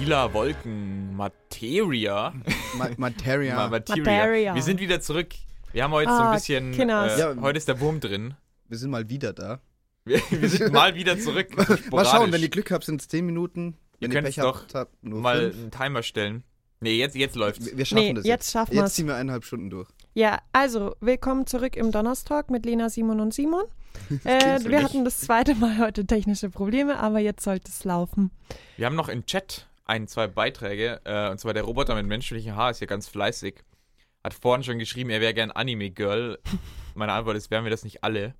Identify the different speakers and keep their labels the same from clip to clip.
Speaker 1: Lila Wolken, Materia.
Speaker 2: Ma Materia.
Speaker 1: Ma- Materia.
Speaker 3: Materia.
Speaker 1: Wir sind wieder zurück. Wir haben heute so ein
Speaker 3: Ah,
Speaker 1: bisschen.
Speaker 3: Kinders.
Speaker 1: Äh,
Speaker 2: Ja.
Speaker 1: Heute ist der Wurm drin.
Speaker 2: Wir sind mal wieder da.
Speaker 1: Wir, wir sind mal wieder zurück.
Speaker 2: Mal schauen, wenn ihr Glück habt, sind es 10 Minuten. Wenn
Speaker 1: Ihr
Speaker 2: ihr Pech habt, habt nur
Speaker 1: mal
Speaker 2: fünf.
Speaker 1: einen Timer stellen. Nee, jetzt, jetzt läuft's.
Speaker 2: Wir wir schaffen
Speaker 3: Nee,
Speaker 2: das
Speaker 3: jetzt
Speaker 2: jetzt.
Speaker 3: schaffen wir's.
Speaker 2: Jetzt ziehen wir eineinhalb Stunden durch.
Speaker 3: Ja, also, willkommen zurück im Donnerstag mit Lena, Simon und Simon. Äh, wir hatten das zweite Mal heute technische Probleme, aber jetzt sollte es laufen.
Speaker 1: Wir haben noch im Chat ein, zwei Beiträge. Äh, und zwar der Roboter mit menschlichem Haar ist hier ganz fleißig. Hat vorhin schon geschrieben, er wäre gern Anime-Girl. Meine Antwort ist, wären wir das nicht alle?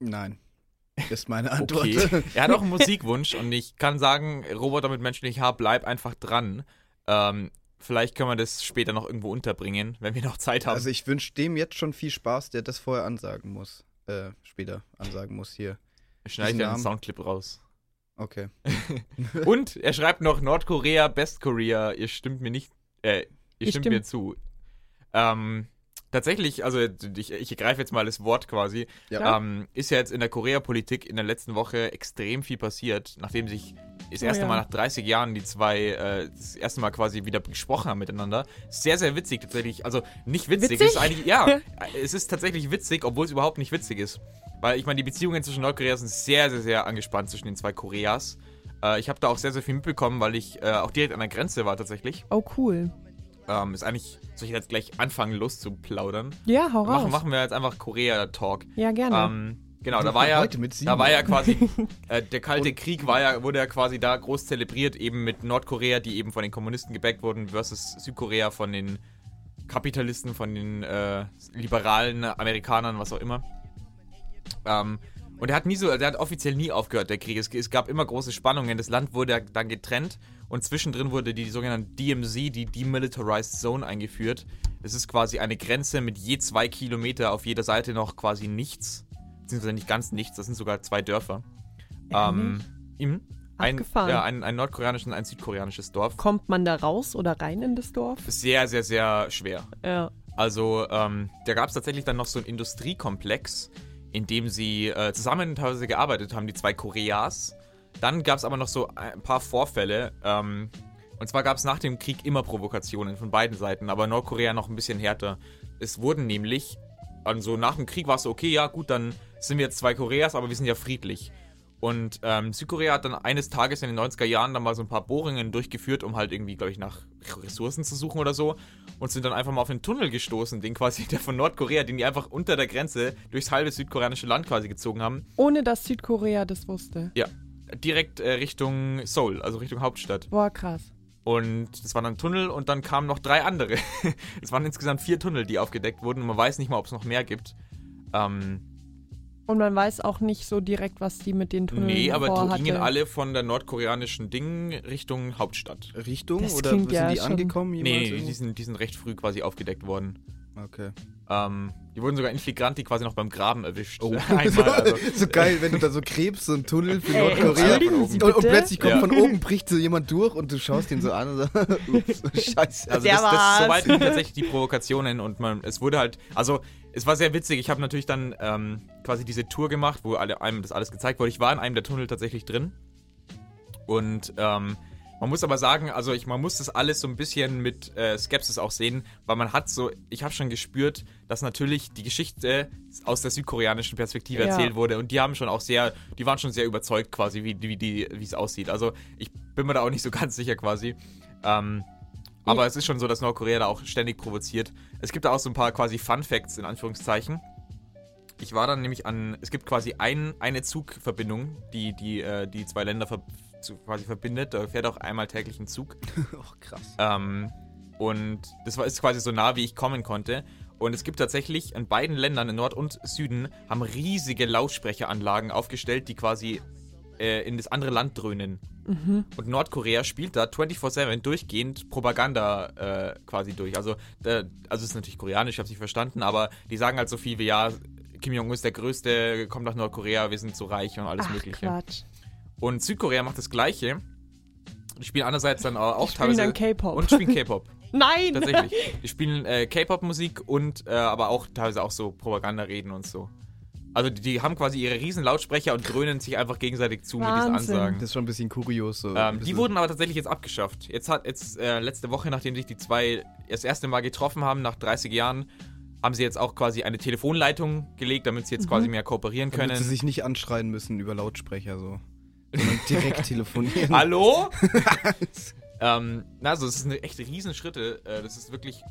Speaker 2: Nein. Ist meine Antwort.
Speaker 1: Okay. er hat auch einen Musikwunsch und ich kann sagen, Roboter mit menschlichem Haar, bleib einfach dran. Ähm, vielleicht können wir das später noch irgendwo unterbringen, wenn wir noch Zeit haben.
Speaker 2: Also ich wünsche dem jetzt schon viel Spaß, der das vorher ansagen muss. Äh, später ansagen muss hier.
Speaker 1: Schneide ja einen
Speaker 2: Namen.
Speaker 1: Soundclip raus.
Speaker 2: Okay.
Speaker 1: Und er schreibt noch Nordkorea, Best Korea. Ihr stimmt mir nicht, äh, ihr
Speaker 3: Ich
Speaker 1: stimmt
Speaker 3: stimm-
Speaker 1: mir zu. Ähm, tatsächlich, also ich, ich greife jetzt mal das Wort quasi.
Speaker 2: Ja.
Speaker 1: Ähm, ist ja jetzt in der Korea-Politik in der letzten Woche extrem viel passiert, nachdem sich das
Speaker 3: Oh
Speaker 1: erste
Speaker 3: ja.
Speaker 1: Mal nach 30 Jahren die zwei äh, das erste Mal quasi wieder gesprochen haben miteinander. Sehr, sehr witzig tatsächlich. Also nicht witzig,
Speaker 3: Witzig?
Speaker 1: es ist eigentlich, ja, es ist tatsächlich witzig, obwohl es überhaupt nicht witzig ist. Weil ich meine, die Beziehungen zwischen Nordkorea sind sehr, sehr, sehr angespannt zwischen den zwei Koreas. Äh, ich habe da auch sehr, sehr viel mitbekommen, weil ich äh, auch direkt an der Grenze war tatsächlich.
Speaker 3: Oh, cool.
Speaker 1: Ähm, ist eigentlich, soll ich jetzt gleich anfangen, loszuplaudern?
Speaker 3: Ja, hau raus.
Speaker 1: Machen, machen wir jetzt einfach Korea-Talk.
Speaker 3: Ja, gerne.
Speaker 1: Ähm, genau, da war ja, da war ja quasi, äh, der Kalte Krieg war ja, wurde ja quasi da groß zelebriert, eben mit Nordkorea, die eben von den Kommunisten gebackt wurden, versus Südkorea von den Kapitalisten, von den äh, liberalen Amerikanern, was auch immer. Ähm, und er hat nie so, der hat offiziell nie aufgehört, der Krieg. Es, es gab immer große Spannungen. Das Land wurde dann getrennt und zwischendrin wurde die, sogenannte DMZ, die Demilitarized Zone, eingeführt. Das ist quasi eine Grenze mit je zwei Kilometer auf jeder Seite noch quasi nichts. Beziehungsweise nicht ganz nichts, das sind sogar zwei Dörfer. Ähm, im, ein,
Speaker 3: Abgefahren.
Speaker 1: ja, ein, ein nordkoreanisches und ein südkoreanisches Dorf.
Speaker 3: Kommt man da raus oder rein in das Dorf?
Speaker 1: Sehr, sehr, sehr schwer.
Speaker 3: Ja.
Speaker 1: Also, ähm, da gab es tatsächlich dann noch so einen Industriekomplex, in dem sie äh, zusammen teilweise gearbeitet haben, die zwei Koreas. Dann gab es aber noch so ein paar Vorfälle. Ähm, und zwar gab es nach dem Krieg immer Provokationen von beiden Seiten, aber Nordkorea noch ein bisschen härter. Es wurden nämlich, also nach dem Krieg war es so, okay, ja gut, dann sind wir jetzt zwei Koreas, aber wir sind ja friedlich. Und ähm, Südkorea hat dann eines Tages in den 90er Jahren dann mal so ein paar Bohrungen durchgeführt, um halt irgendwie, glaube ich, nach Ressourcen zu suchen oder so. Und sind dann einfach mal auf einen Tunnel gestoßen, den quasi der von Nordkorea, den die einfach unter der Grenze durchs halbe südkoreanische Land quasi gezogen haben.
Speaker 3: Ohne dass Südkorea das wusste.
Speaker 1: Ja, direkt äh, Richtung Seoul, also Richtung Hauptstadt.
Speaker 3: Boah, krass.
Speaker 1: Und das war dann ein Tunnel und dann kamen noch drei andere. es waren insgesamt vier Tunnel, die aufgedeckt wurden und man weiß nicht mal, ob es noch mehr gibt. Ähm,
Speaker 3: Und man weiß auch nicht so direkt, was die mit den Tunneln
Speaker 1: nee, aber die
Speaker 3: vorhatte.
Speaker 1: gingen alle von der nordkoreanischen Ding Richtung Hauptstadt.
Speaker 2: Richtung?
Speaker 3: Das
Speaker 2: oder sind
Speaker 3: ja
Speaker 2: die
Speaker 3: schon-
Speaker 2: angekommen?
Speaker 1: Nee,
Speaker 2: jemals
Speaker 1: nee,
Speaker 2: irgendwo?
Speaker 1: die sind, die sind recht früh quasi aufgedeckt worden.
Speaker 2: Okay.
Speaker 1: Ähm, die wurden sogar in Flagranti quasi noch beim Graben erwischt.
Speaker 2: Oh.
Speaker 1: Einmal, also.
Speaker 2: so geil, wenn du da so krebst, so ein Tunnel für
Speaker 3: Ey,
Speaker 2: Nordkorea. Und, und plötzlich kommt
Speaker 1: Ja.
Speaker 2: von oben, bricht so jemand durch und du schaust ihn so an und sagst, ups, scheiße.
Speaker 1: Also
Speaker 3: Der
Speaker 1: das, das soweit ging tatsächlich die Provokationen und man, es wurde halt, also es war sehr witzig. Ich habe natürlich dann ähm, quasi diese Tour gemacht, wo alle, einem das alles gezeigt wurde. Ich war in einem der Tunnel tatsächlich drin und ähm, man muss aber sagen, also ich, man muss das alles so ein bisschen mit äh, Skepsis auch sehen, weil man hat so, ich habe schon gespürt, dass natürlich die Geschichte aus der südkoreanischen Perspektive
Speaker 3: Ja.
Speaker 1: erzählt wurde und die haben schon auch sehr, die waren schon sehr überzeugt quasi, wie, wie, die, wie es aussieht. Also ich bin mir da auch nicht so ganz sicher quasi. Ähm, aber es ist schon so, dass Nordkorea da auch ständig provoziert. Es gibt da auch so ein paar quasi Fun Facts in Anführungszeichen. Ich war dann nämlich an, es gibt quasi ein, eine Zugverbindung, die die, äh, die zwei Länder ver zu, quasi verbindet. Da fährt auch einmal täglich ein Zug.
Speaker 2: Oh, krass.
Speaker 1: Ähm, und das war, ist quasi so nah, wie ich kommen konnte. Und es gibt tatsächlich in beiden Ländern, in Nord und Süden, haben riesige Lautsprecheranlagen aufgestellt, die quasi äh, in das andere Land dröhnen. Und Nordkorea spielt da 24-7 durchgehend Propaganda äh, quasi durch. Also, äh, also es ist natürlich koreanisch, ich habe es nicht verstanden, aber die sagen halt so viel wie, ja, Kim Jong-un ist der Größte, kommt nach Nordkorea, wir sind so reich und alles
Speaker 3: Ach,
Speaker 1: Mögliche.
Speaker 3: Quatsch.
Speaker 1: Und Südkorea macht das Gleiche. Die spielen andererseits dann auch
Speaker 3: Die spielen
Speaker 1: teilweise
Speaker 3: dann K-Pop.
Speaker 1: und spielen K-Pop.
Speaker 3: Nein!
Speaker 1: Tatsächlich. Die spielen äh, K-Pop-Musik und äh, aber auch teilweise auch so Propagandareden und so. Also die, die haben quasi ihre riesen Lautsprecher und dröhnen sich einfach gegenseitig zu mit
Speaker 3: Wahnsinn.
Speaker 1: diesen Ansagen.
Speaker 2: Das ist schon ein bisschen kurios. So. ein
Speaker 1: Ähm, die
Speaker 2: bisschen-
Speaker 1: wurden aber tatsächlich jetzt abgeschafft. Jetzt hat jetzt äh, letzte Woche, nachdem sich die zwei das erste Mal getroffen haben, nach 30 Jahren, haben sie jetzt auch quasi eine Telefonleitung gelegt, damit sie jetzt quasi mehr kooperieren
Speaker 2: damit
Speaker 1: können.
Speaker 2: sie sich nicht anschreien müssen über Lautsprecher so. Sondern direkt telefonieren.
Speaker 1: Hallo? ähm, na, also es ist eine echt Riesenschritte. Äh, das ist wirklich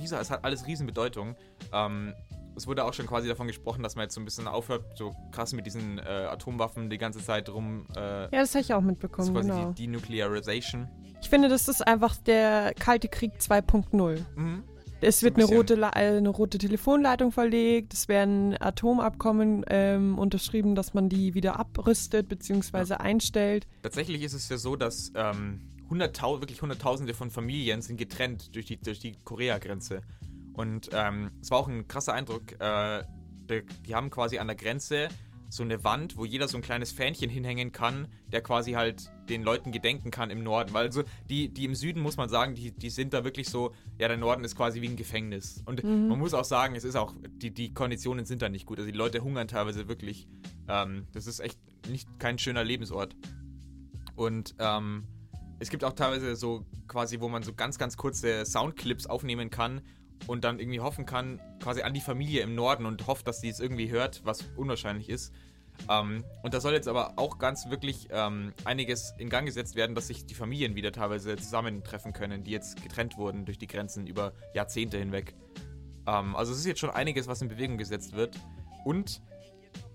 Speaker 1: riesen, es hat alles Riesenbedeutung. Ähm, es wurde auch schon quasi davon gesprochen, dass man jetzt so ein bisschen aufhört, so krass mit diesen äh, Atomwaffen die ganze Zeit rum. Äh,
Speaker 3: Ja, das habe ich auch
Speaker 1: das ist
Speaker 3: mitbekommen,
Speaker 1: quasi
Speaker 3: genau.
Speaker 1: die Denuclearization.
Speaker 3: Ich finde, das ist einfach der Kalte Krieg 2.0.
Speaker 1: Mhm.
Speaker 3: Es wird
Speaker 1: ein
Speaker 3: eine rote, Le- äh, eine rote Telefonleitung verlegt, es werden Atomabkommen ähm, unterschrieben, dass man die wieder abrüstet bzw. einstellt.
Speaker 1: Tatsächlich ist es ja so, dass ähm, hunderttau wirklich Hunderttausende von Familien sind getrennt durch die, durch die Korea-Grenze. Und ähm, es war auch ein krasser Eindruck. Äh, die, die haben quasi an der Grenze so eine Wand, wo jeder so ein kleines Fähnchen hinhängen kann, der quasi halt den Leuten gedenken kann im Norden. Weil so die, die im Süden, muss man sagen, die, die sind da wirklich so, ja, der Norden ist quasi wie ein Gefängnis. Und man muss auch sagen, es ist auch, die, die Konditionen sind da nicht gut. Also die Leute hungern teilweise wirklich. Ähm, das ist echt nicht kein schöner Lebensort. Und ähm, es gibt auch teilweise so quasi, wo man so ganz, ganz kurze Soundclips aufnehmen kann und dann irgendwie hoffen kann, quasi an die Familie im Norden und hofft, dass sie es irgendwie hört, was unwahrscheinlich ist. Ähm, und da soll jetzt aber auch ganz wirklich ähm, einiges in Gang gesetzt werden, dass sich die Familien wieder teilweise zusammentreffen können, die jetzt getrennt wurden durch die Grenzen über Jahrzehnte hinweg. Ähm, also es ist jetzt schon einiges, was in Bewegung gesetzt wird. Und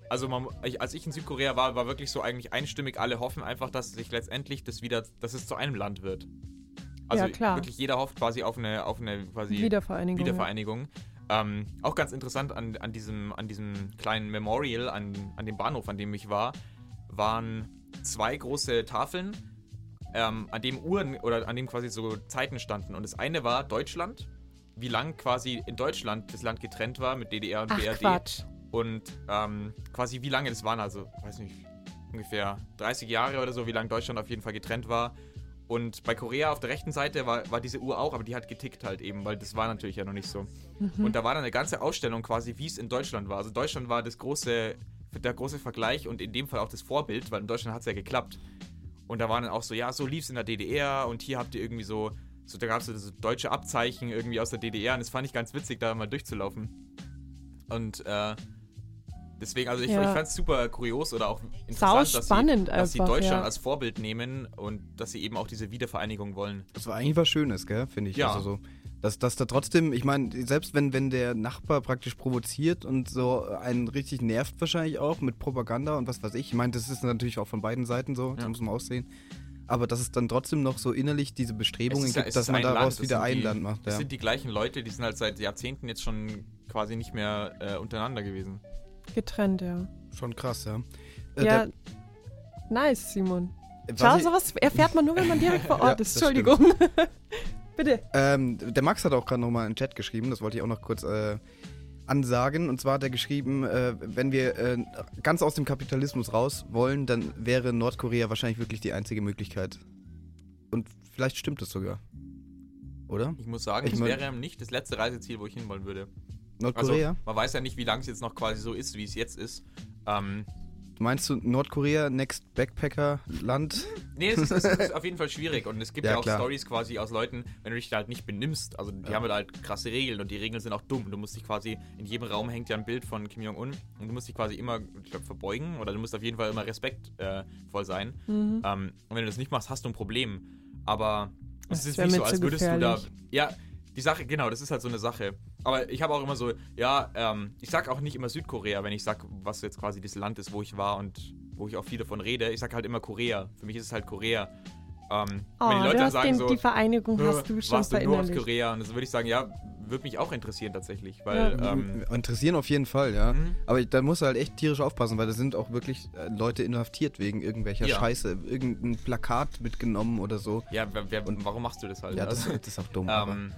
Speaker 1: also man, als ich in Südkorea war, war wirklich so eigentlich einstimmig, alle hoffen einfach, dass sich letztendlich das wieder, dass es zu einem Land wird. Also
Speaker 3: Ja, klar.
Speaker 1: wirklich jeder hofft quasi auf eine, auf eine quasi
Speaker 3: Wiedervereinigung.
Speaker 1: Wiedervereinigung. Ähm, auch ganz interessant an, an, diesem, an diesem kleinen Memorial, an, an dem Bahnhof, an dem ich war, waren zwei große Tafeln, ähm, an dem Uhren oder an dem quasi so Zeiten standen. Und das eine war Deutschland, wie lang quasi in Deutschland das Land getrennt war mit DDR und
Speaker 3: Ach,
Speaker 1: BRD.
Speaker 3: Quatsch.
Speaker 1: Und ähm, quasi wie lange das waren, also weiß nicht, ungefähr 30 Jahre oder so, wie lange Deutschland auf jeden Fall getrennt war. Und bei Korea auf der rechten Seite war, war diese Uhr auch, aber die hat getickt halt eben, weil das war natürlich ja noch nicht so. Und da war dann eine ganze Ausstellung quasi, wie es in Deutschland war. Also Deutschland war das große, der große Vergleich und in dem Fall auch das Vorbild, weil in Deutschland hat es ja geklappt. Und da waren dann auch so, ja, so lief es in der DDR und hier habt ihr irgendwie so, so da gab es so, so deutsche Abzeichen irgendwie aus der DDR und das fand ich ganz witzig, da mal durchzulaufen. Und äh, deswegen, also ich,
Speaker 3: Ja.
Speaker 1: ich fand es super kurios oder auch interessant, dass,
Speaker 3: spannend
Speaker 1: sie, dass sie
Speaker 3: einfach,
Speaker 1: Deutschland
Speaker 3: ja.
Speaker 1: als Vorbild nehmen und dass sie eben auch diese Wiedervereinigung wollen.
Speaker 2: Das war eigentlich was Schönes, gell, finde ich.
Speaker 1: Ja.
Speaker 2: Also so, dass, dass da trotzdem, ich meine, selbst wenn, wenn der Nachbar praktisch provoziert und so einen richtig nervt wahrscheinlich auch mit Propaganda und was weiß ich. Ich meine, das ist natürlich auch von beiden Seiten so, das muss man aussehen. Aber dass es dann trotzdem noch so innerlich diese Bestrebungen
Speaker 1: ja-
Speaker 2: gibt, dass man daraus
Speaker 1: Land,
Speaker 2: wieder ein
Speaker 1: die-
Speaker 2: Land macht.
Speaker 1: Das
Speaker 2: Ja.
Speaker 1: sind die gleichen Leute, die sind halt seit Jahrzehnten jetzt schon quasi nicht mehr äh, untereinander gewesen.
Speaker 3: Getrennt, ja.
Speaker 2: Schon krass, ja. Äh,
Speaker 3: ja,
Speaker 2: der-
Speaker 3: nice, Simon.
Speaker 2: was
Speaker 3: Schau, sowas erfährt man nur, wenn man direkt vor
Speaker 2: Ja,
Speaker 3: Ort ist.
Speaker 2: das stimmt.
Speaker 3: Entschuldigung. Bitte.
Speaker 2: Ähm, der Max hat auch gerade nochmal in den Chat geschrieben, das wollte ich auch noch kurz äh, ansagen. Und zwar hat er geschrieben, äh, wenn wir äh, ganz aus dem Kapitalismus raus wollen, dann wäre Nordkorea wahrscheinlich wirklich die einzige Möglichkeit. Und vielleicht stimmt das sogar. Oder?
Speaker 1: Ich muss sagen,
Speaker 2: Ich
Speaker 1: es
Speaker 2: mein-
Speaker 1: wäre nicht das letzte Reiseziel, wo ich hinwollen würde.
Speaker 2: Nordkorea?
Speaker 1: Also, man weiß ja nicht, wie lange es jetzt noch quasi so ist, wie es jetzt ist. Ähm,
Speaker 2: Meinst du Nordkorea, Next Backpacker-Land?
Speaker 1: nee, es ist, es ist auf jeden Fall schwierig und es gibt ja,
Speaker 2: Ja,
Speaker 1: auch. Stories quasi aus Leuten, wenn du dich da halt nicht benimmst. Also, die
Speaker 2: Ja.
Speaker 1: haben halt krasse Regeln und die Regeln sind auch dumm. Du musst dich quasi, in jedem Raum hängt ja ein Bild von Kim Jong-un und du musst dich quasi immer, ich glaube, verbeugen oder du musst auf jeden Fall immer respektvoll sein.
Speaker 3: Mhm.
Speaker 1: Ähm, und wenn du das nicht machst, hast du ein Problem. Aber
Speaker 3: Das
Speaker 1: es ist nicht so, als würdest du da.
Speaker 3: gefährlich.
Speaker 1: Ja, die Sache, genau, das ist halt so eine Sache. Aber ich habe auch immer so, ja, ähm, ich sag auch nicht immer Südkorea, wenn ich sag, was jetzt quasi das Land ist, wo ich war und wo ich auch viel davon rede. Ich sag halt immer Korea. Für mich ist es halt Korea. Ähm,
Speaker 3: Oh,
Speaker 1: wenn die Leute
Speaker 3: du
Speaker 1: dann
Speaker 3: hast
Speaker 1: sagen
Speaker 3: den,
Speaker 1: so,
Speaker 3: die Vereinigung
Speaker 1: "Äh,
Speaker 3: hast du schon
Speaker 1: warst du in
Speaker 3: verinnerlicht.
Speaker 1: Nordkorea? Und das würde ich sagen, ja, würde mich auch interessieren tatsächlich, weil
Speaker 3: Ja.
Speaker 1: ähm,
Speaker 2: Interessieren auf jeden Fall, ja.
Speaker 1: Mhm.
Speaker 2: Aber da musst du halt echt tierisch aufpassen, weil da sind auch wirklich äh, Leute inhaftiert wegen irgendwelcher
Speaker 1: Ja.
Speaker 2: Scheiße. Irgendein Plakat mitgenommen oder so.
Speaker 1: ja, wer, wer, warum machst du das halt?
Speaker 2: Ja, das,
Speaker 1: Also,
Speaker 2: das ist auch dumm. aber-
Speaker 1: Ähm,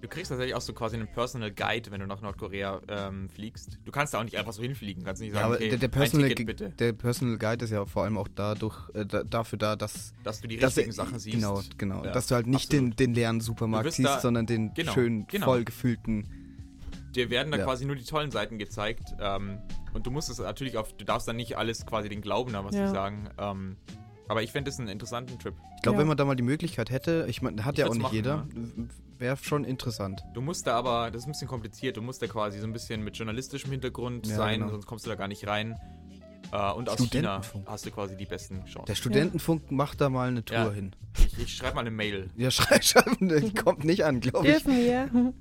Speaker 1: Du kriegst tatsächlich auch so quasi einen Personal Guide, wenn du nach Nordkorea ähm, fliegst. Du kannst da auch nicht einfach so hinfliegen. Kannst nicht
Speaker 2: Ja,
Speaker 1: sagen,
Speaker 2: aber
Speaker 1: okay,
Speaker 2: der, der,
Speaker 1: ein
Speaker 2: Personal,
Speaker 1: Ticket bitte,
Speaker 2: der Personal Guide ist ja vor allem auch dadurch, äh, da, dafür da, dass,
Speaker 1: dass du die
Speaker 2: dass
Speaker 1: richtigen Sachen siehst.
Speaker 2: Genau, genau.
Speaker 1: Ja,
Speaker 2: dass du halt nicht den, den leeren Supermarkt siehst,
Speaker 1: da-
Speaker 2: sondern den
Speaker 1: genau,
Speaker 2: schön
Speaker 1: genau.
Speaker 2: voll gefüllten.
Speaker 1: Dir werden da
Speaker 2: Ja.
Speaker 1: quasi nur die tollen Seiten gezeigt. Ähm, und du musst es natürlich auf, du darfst dann nicht alles quasi den Glauben haben, was
Speaker 3: Ja.
Speaker 1: sagen. Ähm, aber ich fände das einen interessanten Trip.
Speaker 2: Ich glaube,
Speaker 3: Ja.
Speaker 2: wenn man da mal die Möglichkeit hätte, ich meine, hat
Speaker 1: Ich
Speaker 2: ja auch nicht
Speaker 1: machen,
Speaker 2: jeder, wäre schon interessant.
Speaker 1: Du musst da aber, das ist ein bisschen kompliziert, du musst da quasi so ein bisschen mit journalistischem Hintergrund
Speaker 2: Ja,
Speaker 1: sein,
Speaker 2: genau.
Speaker 1: sonst kommst du da gar nicht rein. Äh, und aus China hast du quasi die besten Chancen.
Speaker 2: Der Studentenfunk macht da mal eine Tour
Speaker 1: Ja.
Speaker 2: hin.
Speaker 1: Ich, ich schreibe mal eine Mail.
Speaker 2: Ja, schrei schreiben, die kommt nicht an, glaube ich.
Speaker 3: Dürfen wir?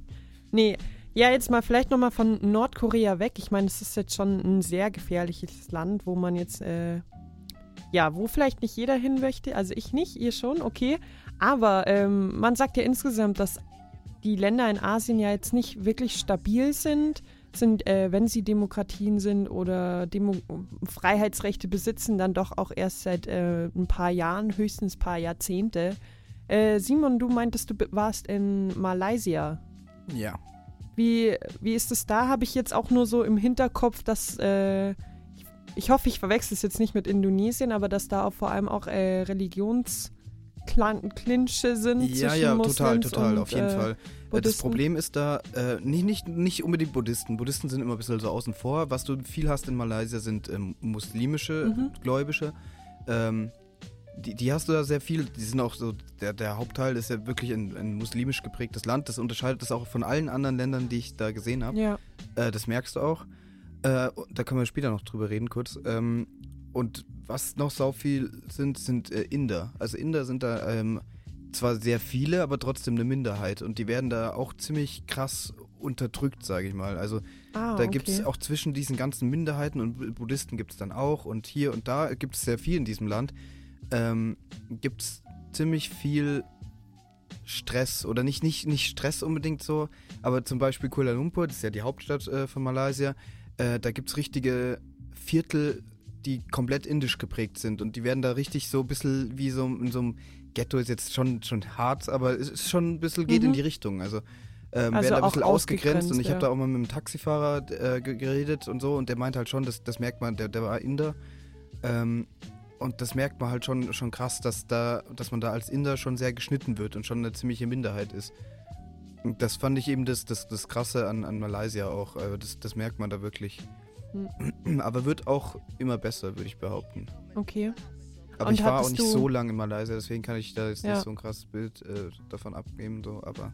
Speaker 3: nee. Ja, jetzt mal vielleicht nochmal von Nordkorea weg. Ich meine, es ist jetzt schon ein sehr gefährliches Land, wo man jetzt, äh, ja, wo vielleicht nicht jeder hin möchte. Also ich nicht, ihr schon, okay. Aber ähm, man sagt ja insgesamt, dass die Länder in Asien ja jetzt nicht wirklich stabil sind, sind, äh, wenn sie Demokratien sind oder Demo Freiheitsrechte besitzen, dann doch auch erst seit äh, ein paar Jahren, höchstens ein paar Jahrzehnte. Äh, Simon, du meintest, du warst in Malaysia.
Speaker 2: Ja.
Speaker 3: Wie, wie ist es da? Habe ich jetzt auch nur so im Hinterkopf, dass äh, ich, ich hoffe, ich verwechsel es jetzt nicht mit Indonesien, aber dass da auch vor allem auch äh, Religionsklinsche sind
Speaker 2: Ja,
Speaker 3: zwischen
Speaker 2: ja,
Speaker 3: Moslems
Speaker 2: total, total,
Speaker 3: und,
Speaker 2: auf jeden
Speaker 3: äh,
Speaker 2: Fall. Äh, Das
Speaker 3: Buddhisten.
Speaker 2: Problem ist da äh, nicht, nicht, nicht unbedingt Buddhisten. Buddhisten sind immer ein bisschen so außen vor. Was du viel hast in Malaysia sind ähm, muslimische
Speaker 3: Mhm.
Speaker 2: Gläubische. Ähm, die, die hast du da sehr viel. Die sind auch so, der, der Hauptteil ist ja wirklich ein, ein muslimisch geprägtes Land. Das unterscheidet das auch von allen anderen Ländern, die ich da gesehen habe.
Speaker 3: Ja,
Speaker 2: Äh, das merkst du auch. Äh, da können wir später noch drüber reden kurz. Ähm, und was noch sau viel sind, sind äh, Inder. Also Inder sind da ähm, zwar sehr viele, aber trotzdem eine Minderheit. Und die werden da auch ziemlich krass unterdrückt, sage ich mal. Also
Speaker 3: ah,
Speaker 2: da
Speaker 3: okay.
Speaker 2: gibt es auch zwischen diesen ganzen Minderheiten und Bu- Buddhisten gibt es dann auch. Und hier und da gibt es sehr viel in diesem Land. Ähm, gibt es ziemlich viel Stress oder nicht, nicht, nicht Stress unbedingt so, aber zum Beispiel Kuala Lumpur, das ist ja die Hauptstadt äh, von Malaysia, äh, da gibt es richtige Viertel, die komplett indisch geprägt sind und die werden da richtig so ein bisschen wie so in so einem Ghetto ist jetzt schon, schon hart, aber es ist schon ein bisschen geht
Speaker 3: Mhm.
Speaker 2: in die Richtung. Also, ähm,
Speaker 3: Also
Speaker 2: werden da ein bisschen ausgegrenzt und ich
Speaker 3: ausgegrenzt,
Speaker 2: habe
Speaker 3: ja.
Speaker 2: da auch mal mit einem Taxifahrer äh, ge- geredet und so und der meint halt schon, das, das merkt man, der, der war Inder. Ähm, und das merkt man halt schon, schon krass, dass, da, dass man da als Inder schon sehr geschnitten wird und schon eine ziemliche Minderheit ist. Und das fand ich eben das, das, das Krasse an, an Malaysia auch. äh, Das, das merkt man da wirklich.
Speaker 3: Hm.
Speaker 2: Aber wird auch immer besser, würde ich behaupten.
Speaker 3: Okay.
Speaker 2: Aber
Speaker 3: Und
Speaker 2: ich war auch nicht so lange in Malaysia, deswegen kann ich da jetzt
Speaker 3: Ja.
Speaker 2: nicht so ein krasses Bild äh, davon abgeben. So, aber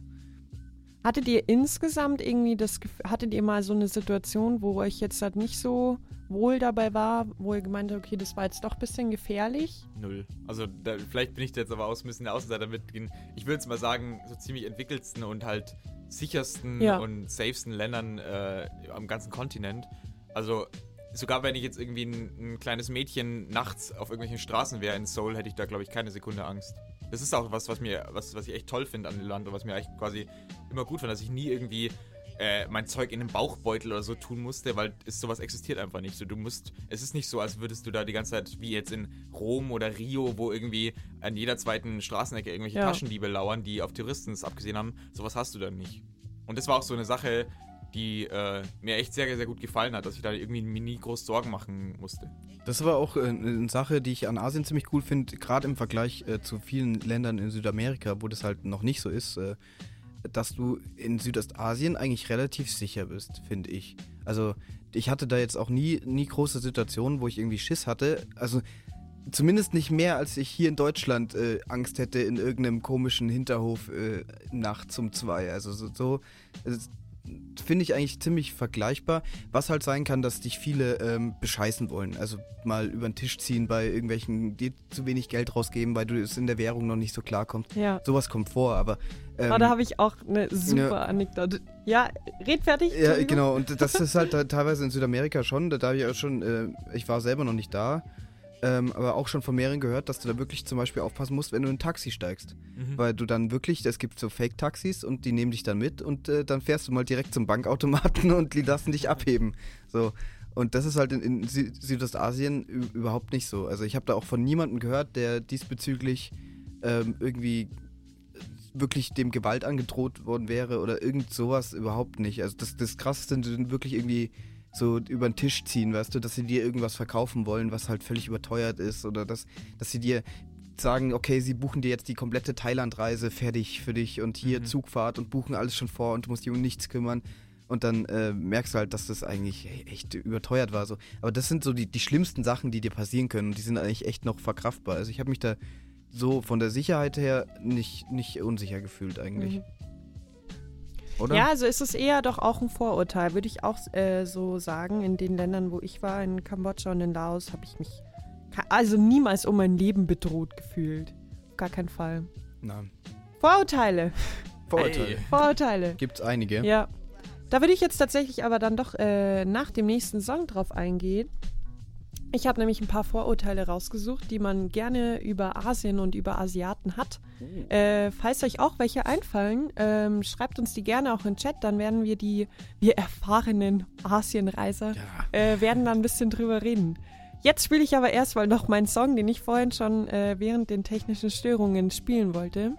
Speaker 3: Hattet ihr insgesamt irgendwie das Gefühl, hattet ihr mal so eine Situation, wo euch jetzt halt nicht so wohl dabei war, wo ihr gemeint habt, okay, das war jetzt doch ein bisschen gefährlich?
Speaker 1: Null. Also da, vielleicht bin ich da jetzt aber aus ein bisschen der Außenseiter mitgehen. Ich würde jetzt mal sagen, so ziemlich entwickelsten und halt sichersten
Speaker 3: Ja.
Speaker 1: und safesten Ländern äh, am ganzen Kontinent. Also sogar wenn ich jetzt irgendwie ein, ein kleines Mädchen nachts auf irgendwelchen Straßen wäre in Seoul, hätte ich da glaube ich keine Sekunde Angst. Das ist auch was, was mir, was, was ich echt toll finde an dem Land und was mir eigentlich quasi immer gut fand, dass ich nie irgendwie äh, mein Zeug in einem Bauchbeutel oder so tun musste, weil es sowas existiert einfach nicht. So, du musst, es ist nicht so, als würdest du da die ganze Zeit wie jetzt in Rom oder Rio, wo irgendwie an jeder zweiten Straßenecke irgendwelche
Speaker 3: Ja.
Speaker 1: Taschendiebe lauern, die auf Touristen es abgesehen haben. Sowas hast du dann nicht. Und das war auch so eine Sache, die äh, mir echt sehr, sehr gut gefallen hat, dass ich da irgendwie mir nie groß Sorgen machen musste.
Speaker 2: das war auch äh, eine Sache, die ich an Asien ziemlich cool finde, gerade im Vergleich äh, zu vielen Ländern in Südamerika, wo das halt noch nicht so ist, äh, dass du in Südostasien eigentlich relativ sicher bist, finde ich. Also ich hatte da jetzt auch nie, nie große Situationen, wo ich irgendwie Schiss hatte. Also zumindest nicht mehr, als ich hier in Deutschland äh, Angst hätte in irgendeinem komischen Hinterhof äh, nachts um zwei. Also so, so es- finde ich eigentlich ziemlich vergleichbar. Was halt sein kann, dass dich viele ähm, bescheißen wollen. Also mal über den Tisch ziehen bei irgendwelchen, die zu wenig Geld rausgeben, weil du es in der Währung noch nicht so klarkommst.
Speaker 3: Ja.
Speaker 2: Sowas kommt vor, aber. Ähm,
Speaker 3: oh, da habe ich auch eine super Anekdote. Ja, red fertig.
Speaker 2: ja, genau. Und das ist halt teilweise in Südamerika schon. Da, da habe ich auch schon, äh, ich war selber noch nicht da, ähm, aber auch schon von mehreren gehört, dass du da wirklich zum Beispiel aufpassen musst, wenn du in ein Taxi steigst.
Speaker 1: Mhm.
Speaker 2: Weil du dann wirklich, es gibt so Fake-Taxis und die nehmen dich dann mit und äh, dann fährst du mal direkt zum Bankautomaten und die lassen dich abheben. So. Und das ist halt in, in Sü Südostasien überhaupt nicht so. Also ich habe da auch von niemandem gehört, der diesbezüglich ähm, irgendwie wirklich dem Gewalt angedroht worden wäre oder irgend sowas überhaupt nicht. Also das, das Krasseste sind wirklich irgendwie so über den Tisch ziehen, weißt du, dass sie dir irgendwas verkaufen wollen, was halt völlig überteuert ist oder dass, dass sie dir sagen, okay, sie buchen dir jetzt die komplette Thailand-Reise fertig für dich und hier
Speaker 1: Mhm.
Speaker 2: Zugfahrt und buchen alles schon vor und du musst dich um nichts kümmern. Und dann äh, merkst du halt, dass das eigentlich echt überteuert war. So. Aber das sind so die, die schlimmsten Sachen, die dir passieren können. Und die sind eigentlich echt noch verkraftbar. Also ich habe mich da so von der Sicherheit her nicht, nicht unsicher gefühlt eigentlich.
Speaker 3: Mhm.
Speaker 2: Oder?
Speaker 3: Ja, also ist es eher doch auch ein Vorurteil, würde ich auch äh, so sagen. In den Ländern, wo ich war, in Kambodscha und in Laos, habe ich mich also niemals um mein Leben bedroht gefühlt. Auf Gar keinen Fall.
Speaker 2: Nein.
Speaker 3: Vorurteile.
Speaker 2: Vorurteile.
Speaker 1: Ey.
Speaker 3: Vorurteile.
Speaker 2: Gibt's einige.
Speaker 3: Ja. Da würde ich jetzt tatsächlich aber dann doch äh, nach dem nächsten Song drauf eingehen. Ich habe nämlich ein paar Vorurteile rausgesucht, die man gerne über Asien und über Asiaten hat. Äh, falls euch auch welche einfallen, ähm, schreibt uns die gerne auch in Chat, dann werden wir die, wir erfahrenen Asienreiser,
Speaker 2: Ja.
Speaker 3: äh, werden dann ein bisschen drüber reden. Jetzt spiele ich aber erstmal noch meinen Song, den ich vorhin schon äh, während den technischen Störungen spielen wollte.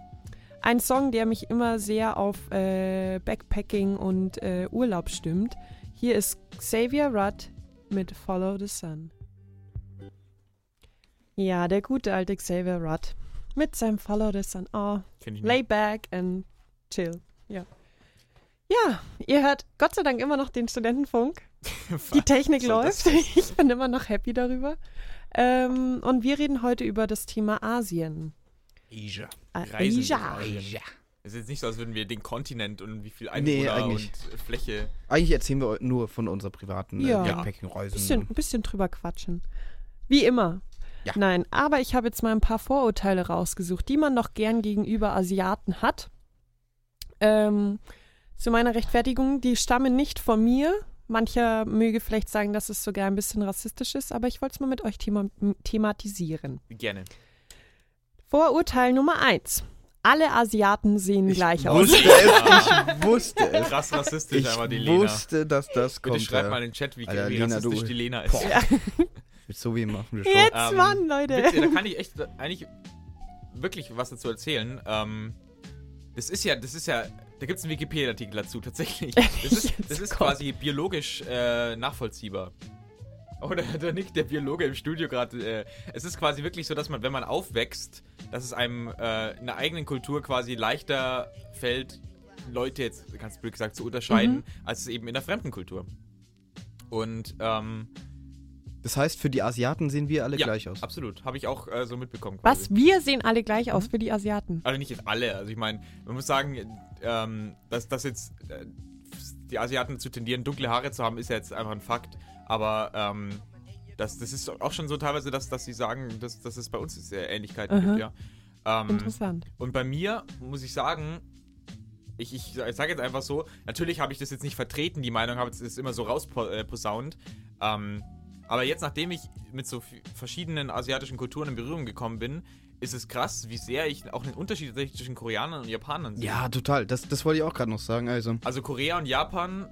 Speaker 3: Ein Song, der mich immer sehr auf äh, Backpacking und äh, Urlaub stimmt. Hier ist Xavier Rudd mit Follow the Sun. Ja, der gute alte Xavier Rudd mit seinem Follow the Sun. Oh,
Speaker 1: Kenn ich
Speaker 3: lay back and chill. Ja. Ja, ihr hört Gott sei Dank immer noch den Studentenfunk. Die Technik läuft. Ich bin immer noch happy darüber. Ähm, und wir reden heute über das Thema Asien.
Speaker 2: Asia.
Speaker 3: Äh,
Speaker 1: Reisen
Speaker 3: Asia.
Speaker 1: Asien. Es ist jetzt nicht so, als würden wir den Kontinent und wie viel
Speaker 2: Nee,
Speaker 1: Einwohner
Speaker 2: eigentlich.
Speaker 1: und Fläche.
Speaker 2: Eigentlich erzählen wir nur von unserer privaten
Speaker 3: Ja.
Speaker 2: äh,
Speaker 1: Ja.
Speaker 2: Backpacking-Reisen.
Speaker 3: Bisschen, ein bisschen drüber quatschen. Wie immer.
Speaker 2: Ja.
Speaker 3: Nein, aber ich habe jetzt mal ein paar Vorurteile rausgesucht, die man noch gern gegenüber Asiaten hat. Ähm, zu meiner Rechtfertigung, die stammen nicht von mir. Mancher möge vielleicht sagen, dass es sogar ein bisschen rassistisch ist, aber ich wollte es mal mit euch thema thematisieren.
Speaker 1: Gerne.
Speaker 3: Vorurteil Nummer eins. Alle Asiaten sehen
Speaker 2: Ich
Speaker 3: gleich aus.
Speaker 2: wusste es, ich wusste es.
Speaker 1: Krass rassistisch,
Speaker 2: Ich
Speaker 1: aber die Lena.
Speaker 2: wusste, dass das
Speaker 1: Bitte
Speaker 2: kommt.
Speaker 1: schreibt
Speaker 2: ja.
Speaker 1: mal in den Chat, wie,
Speaker 2: Alter,
Speaker 1: wie
Speaker 2: Lena,
Speaker 1: rassistisch
Speaker 2: du-
Speaker 1: die Lena ist.
Speaker 2: Boah. Mit so wie machen wir schon.
Speaker 3: Jetzt,
Speaker 1: Ähm,
Speaker 3: Mann, Leute.
Speaker 1: Bitte, da kann ich echt eigentlich wirklich was dazu erzählen. Ähm, das ist ja, das ist ja, da gibt es einen Wikipedia-Artikel dazu tatsächlich. Das ist, das ist quasi biologisch äh, nachvollziehbar. Oder der Nick, der Biologe im Studio gerade. Äh, es ist quasi wirklich so, dass man, wenn man aufwächst, dass es einem äh, in der eigenen Kultur quasi leichter fällt, Leute jetzt ganz blöd gesagt zu unterscheiden,
Speaker 3: Mhm.
Speaker 1: als es eben in der fremden Kultur. Und ähm,
Speaker 2: Das heißt, für die Asiaten sehen wir alle
Speaker 1: ja,
Speaker 2: gleich aus.
Speaker 1: absolut. Habe ich auch äh, so mitbekommen. quasi.
Speaker 3: Was? Wir sehen alle gleich aus für die Asiaten.
Speaker 1: Also nicht alle. Also ich meine, man muss sagen, ähm, dass, dass jetzt äh, die Asiaten dazu tendieren, dunkle Haare zu haben, ist ja jetzt einfach ein Fakt. Aber ähm, das, das ist auch schon so teilweise, dass, dass sie sagen, dass, dass es bei uns sehr Ähnlichkeiten
Speaker 3: Aha.
Speaker 1: gibt, ja. Ähm,
Speaker 3: Interessant.
Speaker 1: und bei mir muss ich sagen, ich, ich, ich sage jetzt einfach so, natürlich habe ich das jetzt nicht vertreten, die Meinung habe es immer so rausposaunt. Ähm, aber jetzt, nachdem ich mit so verschiedenen asiatischen Kulturen in Berührung gekommen bin, ist es krass, wie sehr ich auch den Unterschied tatsächlich zwischen Koreanern und Japanern sehe.
Speaker 2: Ja, total. Das, das wollte ich auch gerade noch sagen. Also,
Speaker 1: Also Korea und Japan,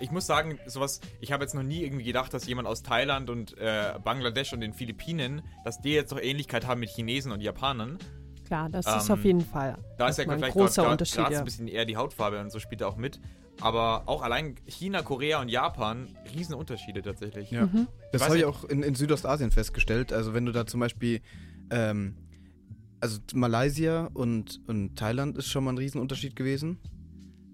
Speaker 1: ich muss sagen, sowas, ich habe jetzt noch nie irgendwie gedacht, dass jemand aus Thailand und äh, Bangladesch und den Philippinen, dass die jetzt doch Ähnlichkeit haben mit Chinesen und Japanern.
Speaker 3: Klar, das ist
Speaker 1: Ähm,
Speaker 3: auf jeden Fall.
Speaker 1: Da ist ja
Speaker 3: ein
Speaker 1: vielleicht
Speaker 3: großer
Speaker 1: gerade
Speaker 3: Unterschied.
Speaker 1: gerade
Speaker 3: Ja.
Speaker 1: ein bisschen eher die Hautfarbe und so spielt er auch mit. Aber auch allein China, Korea und Japan, Riesenunterschiede tatsächlich.
Speaker 2: Ja.
Speaker 3: Mhm.
Speaker 2: das habe ich auch in, in Südostasien festgestellt. Also, wenn du da zum Beispiel. Ähm, also, Malaysia und, und Thailand ist schon mal ein Riesenunterschied gewesen.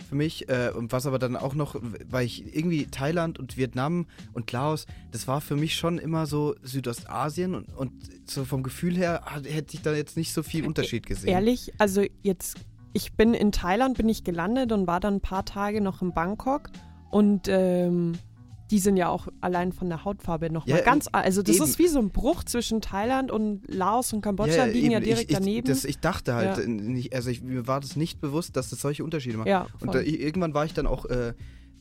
Speaker 2: Für mich. Äh, und was aber dann auch noch, weil ich irgendwie Thailand und Vietnam und Laos, das war für mich schon immer so Südostasien und, und so vom Gefühl her hätte ich da jetzt nicht so viel Unterschied gesehen.
Speaker 3: Ehrlich, also jetzt, ich bin in Thailand, bin ich gelandet und war dann ein paar Tage noch in Bangkok und ähm, die sind ja auch allein von der Hautfarbe nochmal
Speaker 2: Ja,
Speaker 3: ganz, also das
Speaker 2: eben.
Speaker 3: ist wie so ein Bruch zwischen Thailand und Laos und Kambodscha, liegen ja
Speaker 2: eben.
Speaker 3: direkt
Speaker 2: ich, ich,
Speaker 3: daneben.
Speaker 2: Das, ich dachte halt,
Speaker 3: Ja.
Speaker 2: äh, also ich, mir war das nicht bewusst, dass das solche Unterschiede macht.
Speaker 3: ja,
Speaker 2: Und da, irgendwann war ich dann auch äh,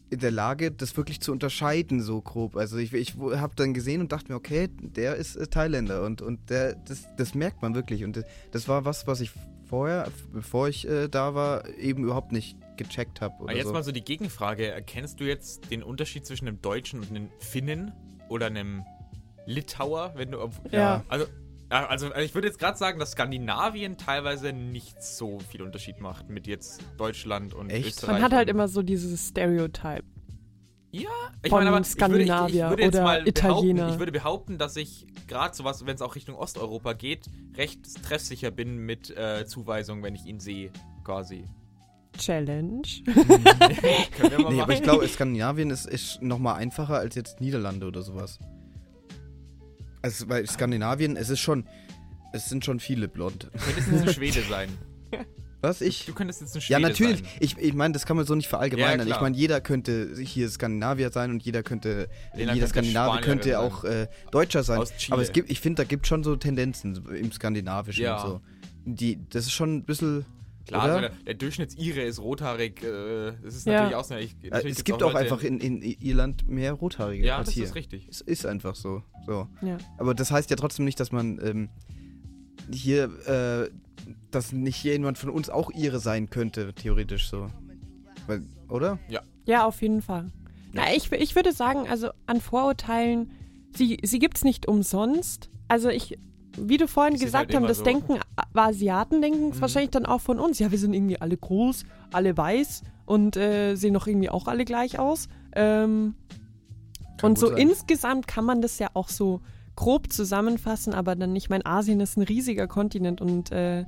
Speaker 2: in der Lage, das wirklich zu unterscheiden, so grob. Also ich, ich habe dann gesehen und dachte mir, okay, der ist äh, Thailänder und, und der, das, das merkt man wirklich. Und das, das war was, was ich vorher, bevor ich äh, da war, eben überhaupt nicht gecheckt habe.
Speaker 1: Aber jetzt mal so die Gegenfrage. Erkennst du jetzt den Unterschied zwischen einem Deutschen und einem Finnen oder einem Litauer, wenn du.
Speaker 3: Ja.
Speaker 1: Also, Ja, Also, also ich würde jetzt gerade sagen, dass Skandinavien teilweise nicht so viel Unterschied macht mit jetzt Deutschland und
Speaker 2: Echt?
Speaker 1: Österreich.
Speaker 3: Man hat halt immer so dieses Stereotype.
Speaker 1: Ja, ich
Speaker 3: von
Speaker 1: meine, aber ich würde, ich, ich
Speaker 3: Skandinavier
Speaker 1: würde
Speaker 3: oder
Speaker 1: mal
Speaker 3: Italiener.
Speaker 1: Behaupten, ich würde behaupten, dass ich gerade sowas, wenn es auch Richtung Osteuropa geht, recht treffsicher bin mit äh, Zuweisungen, wenn ich ihn sehe, quasi.
Speaker 3: Challenge.
Speaker 2: Nee, aber ich glaube, Skandinavien ist, ist nochmal einfacher als jetzt Niederlande oder sowas. Also, weil Skandinavien, es ist schon, es sind schon viele blond.
Speaker 1: Du könntest jetzt ein Schwede sein.
Speaker 2: Was, ich?
Speaker 1: Du könntest jetzt ein
Speaker 2: Ja,
Speaker 1: Schwede
Speaker 2: natürlich.
Speaker 1: sein.
Speaker 2: Ich, ich meine, das kann man so nicht verallgemeinern.
Speaker 1: Ja,
Speaker 2: ich meine, jeder könnte hier Skandinavier sein und jeder könnte,
Speaker 1: Lena
Speaker 2: jeder Skandinavier könnte
Speaker 1: sein.
Speaker 2: auch äh, Deutscher sein.
Speaker 1: Aus Chile.
Speaker 2: Aber es gibt, ich finde, da gibt schon so Tendenzen im Skandinavischen
Speaker 1: Ja.
Speaker 2: und so. Die, das ist schon ein bisschen.
Speaker 1: Klar,
Speaker 2: oder?
Speaker 1: also der, der Durchschnittsire ist rothaarig. Äh, das ist
Speaker 3: Ja.
Speaker 1: natürlich auch so. Ich,
Speaker 2: Äh,
Speaker 1: natürlich
Speaker 2: es gibt auch
Speaker 1: Leute-
Speaker 2: einfach in, in Irland mehr Rothaarige
Speaker 1: Ja,
Speaker 2: als
Speaker 1: das
Speaker 2: hier.
Speaker 1: ist richtig.
Speaker 2: Es ist einfach so. so.
Speaker 3: Ja.
Speaker 2: Aber das heißt ja trotzdem nicht, dass man ähm, hier, äh, dass nicht jemand von uns auch ihre sein könnte, theoretisch so. Weil, oder?
Speaker 3: Ja, auf jeden Fall. Na, ich, ich würde sagen, also an Vorurteilen, sie, sie gibt es nicht umsonst. Also ich, wie du vorhin
Speaker 1: ist
Speaker 3: gesagt
Speaker 1: halt immer
Speaker 3: das
Speaker 1: so.
Speaker 3: Denken, Asiaten denken es
Speaker 1: Mhm.
Speaker 3: wahrscheinlich dann auch von uns. Ja, wir sind irgendwie alle groß, alle weiß und äh, sehen doch irgendwie auch alle gleich aus. Ähm, und so
Speaker 2: sein.
Speaker 3: insgesamt kann man das ja auch so grob zusammenfassen, aber dann nicht. Mein Asien ist ein riesiger Kontinent und äh,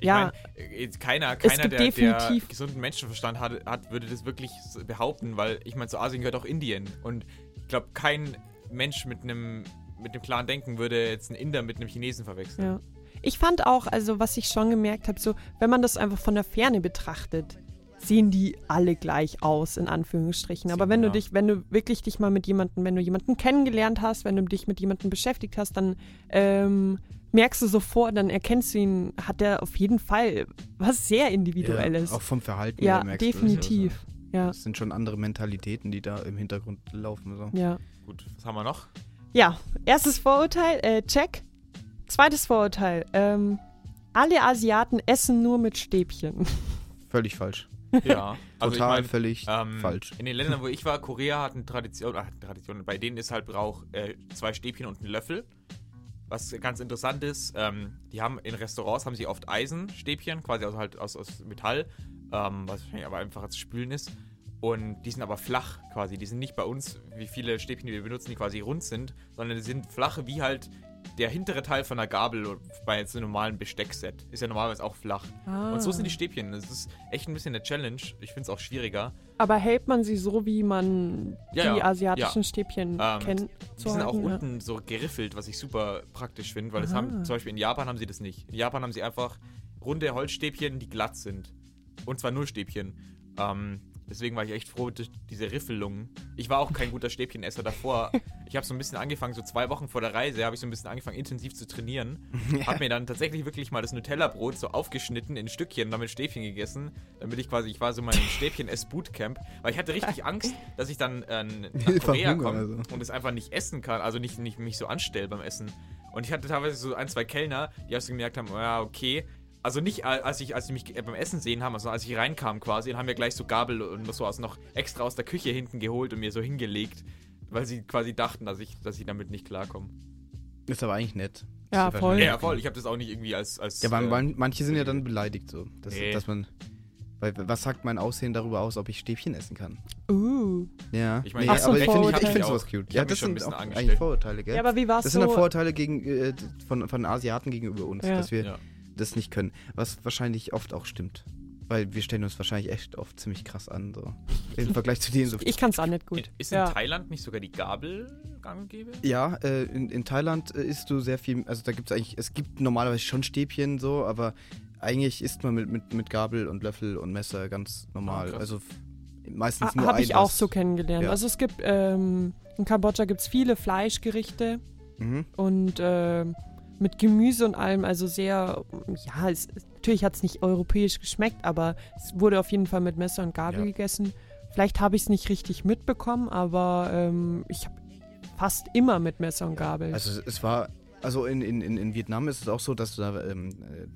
Speaker 1: Ich
Speaker 3: ja,
Speaker 1: mein, äh, keiner, keiner der, der
Speaker 3: definitiv-
Speaker 1: gesunden Menschenverstand hat, hat, würde das wirklich behaupten, weil ich meine, zu Asien gehört auch Indien. Und ich glaube, kein Mensch mit einem mit einem klaren Denken würde jetzt einen Inder mit einem Chinesen verwechseln.
Speaker 3: Ja. Ich fand auch, also was ich schon gemerkt habe, so, wenn man das einfach von der Ferne betrachtet, sehen die alle gleich aus, in Anführungsstrichen. Aber wenn du dich, wenn du wirklich dich mal mit jemandem, wenn du jemanden kennengelernt hast, wenn du dich mit jemandem beschäftigt hast, dann ähm, merkst du sofort, dann erkennst du ihn, hat er auf jeden Fall was sehr Individuelles.
Speaker 2: Ja, auch vom Verhalten
Speaker 3: Ja,
Speaker 2: du das
Speaker 3: definitiv.
Speaker 2: Also.
Speaker 3: Ja,
Speaker 2: Das sind schon andere Mentalitäten, die da im Hintergrund laufen. So.
Speaker 3: ja.
Speaker 1: Gut, was haben wir noch?
Speaker 3: Ja, erstes Vorurteil, äh, check. Zweites Vorurteil, ähm, alle Asiaten essen nur mit Stäbchen.
Speaker 2: Völlig falsch.
Speaker 1: Ja, also
Speaker 2: Total
Speaker 1: ich mein,
Speaker 2: völlig
Speaker 1: ähm,
Speaker 2: falsch.
Speaker 1: In den Ländern, wo ich war, Korea hat eine Tradition, ach, Tradition, bei denen ist halt Brauch äh, zwei Stäbchen und ein Löffel. Was ganz interessant ist, ähm, die haben in Restaurants haben sie oft Eisenstäbchen, quasi aus, halt aus, aus Metall, ähm, was wahrscheinlich aber einfacher zu spülen ist. Und die sind aber flach quasi. Die sind nicht bei uns, wie viele Stäbchen die wir benutzen, die quasi rund sind, sondern die sind flache wie halt der hintere Teil von einer Gabel bei jetzt einem normalen Besteckset. Ist ja normalerweise auch flach. Und so sind die Stäbchen. Das ist echt ein bisschen eine Challenge. Ich finde es auch schwieriger.
Speaker 3: Aber hält man sie so, wie man
Speaker 1: Ja,
Speaker 3: die
Speaker 1: ja,
Speaker 3: asiatischen Stäbchen
Speaker 1: Ähm,
Speaker 3: kennt?
Speaker 1: Die sind auch
Speaker 3: halten, ja.
Speaker 1: unten so geriffelt, was ich super praktisch finde, weil das
Speaker 3: Ah.
Speaker 1: haben, zum Beispiel in Japan haben sie das nicht. In Japan haben sie einfach runde Holzstäbchen, die glatt sind. Und zwar nur Stäbchen. Ähm, deswegen war ich echt froh durch diese Riffelungen. Ich war auch kein guter Stäbchenesser davor. Ich habe so ein bisschen angefangen, so zwei Wochen vor der Reise, habe ich so ein bisschen angefangen, intensiv zu trainieren. Hab mir dann tatsächlich wirklich mal das Nutella-Brot so aufgeschnitten in Stückchen, damit Stäbchen gegessen. Damit ich quasi, ich war so mein Stäbchen-Ess-Bootcamp. Weil ich hatte richtig Angst, dass ich dann äh, nach Korea komme
Speaker 2: also.
Speaker 1: und es einfach nicht essen kann, also nicht, nicht mich so anstelle beim Essen. Und ich hatte teilweise so ein, zwei Kellner, die also gemerkt haben, ja, okay. Also nicht, al- als ich, als sie mich äh, beim Essen sehen haben, also als ich reinkam quasi, dann haben wir gleich so Gabel und so aus noch extra aus der Küche hinten geholt und mir so hingelegt, weil sie quasi dachten, dass ich, dass ich damit nicht klarkomme.
Speaker 2: Ist aber eigentlich nett.
Speaker 3: Ja, voll.
Speaker 1: Ja, voll. Ich habe das auch nicht irgendwie als. als
Speaker 2: Ja, aber
Speaker 1: äh,
Speaker 2: man, manche sind ja dann beleidigt so. Dass,
Speaker 1: Nee.
Speaker 2: dass man. Weil, was sagt mein Aussehen darüber aus, ob ich Stäbchen essen kann?
Speaker 3: Uh.
Speaker 2: Ja.
Speaker 1: Ich meine,
Speaker 3: Ach so,
Speaker 2: aber ich finde
Speaker 3: Vorurteile.
Speaker 2: ich find sowas cute.
Speaker 1: Ich
Speaker 2: Ja, das
Speaker 1: schon ein
Speaker 2: sind
Speaker 1: bisschen
Speaker 2: auch eigentlich. Vorurteile, gell?
Speaker 3: Ja, aber wie war's
Speaker 2: das
Speaker 3: so?
Speaker 2: sind dann Vorurteile gegen, äh, von, von Asiaten gegenüber uns,
Speaker 3: Ja.
Speaker 2: dass wir
Speaker 1: Ja.
Speaker 2: Das nicht können. Was wahrscheinlich oft auch stimmt. Weil wir stellen uns wahrscheinlich echt oft ziemlich krass an. So. Im Vergleich zu denen so.
Speaker 3: Ich kann es auch nicht gut.
Speaker 1: Ist in
Speaker 3: ja.
Speaker 1: Thailand nicht sogar die Gabel gang und gäbe?
Speaker 2: Ja, äh, in, in Thailand äh, isst du sehr viel, also da gibt es eigentlich, es gibt normalerweise schon Stäbchen so, aber eigentlich isst man mit, mit, mit Gabel und Löffel und Messer ganz normal.
Speaker 1: Ah, krass.
Speaker 2: also meistens nur
Speaker 3: Habe ich auch so kennengelernt.
Speaker 2: Ja.
Speaker 3: Also es gibt, ähm, in Kambodscha gibt es viele Fleischgerichte
Speaker 2: Mhm.
Speaker 3: und ähm, mit Gemüse und allem, also sehr, ja, es, natürlich hat es nicht europäisch geschmeckt, aber es wurde auf jeden Fall mit Messer und Gabel
Speaker 2: Ja.
Speaker 3: gegessen. Vielleicht habe ich es nicht richtig mitbekommen, aber ähm, ich habe fast immer mit Messer und Gabel.
Speaker 2: Also es war, also in, in, in, Vietnam ist es auch so, dass du da ähm, äh,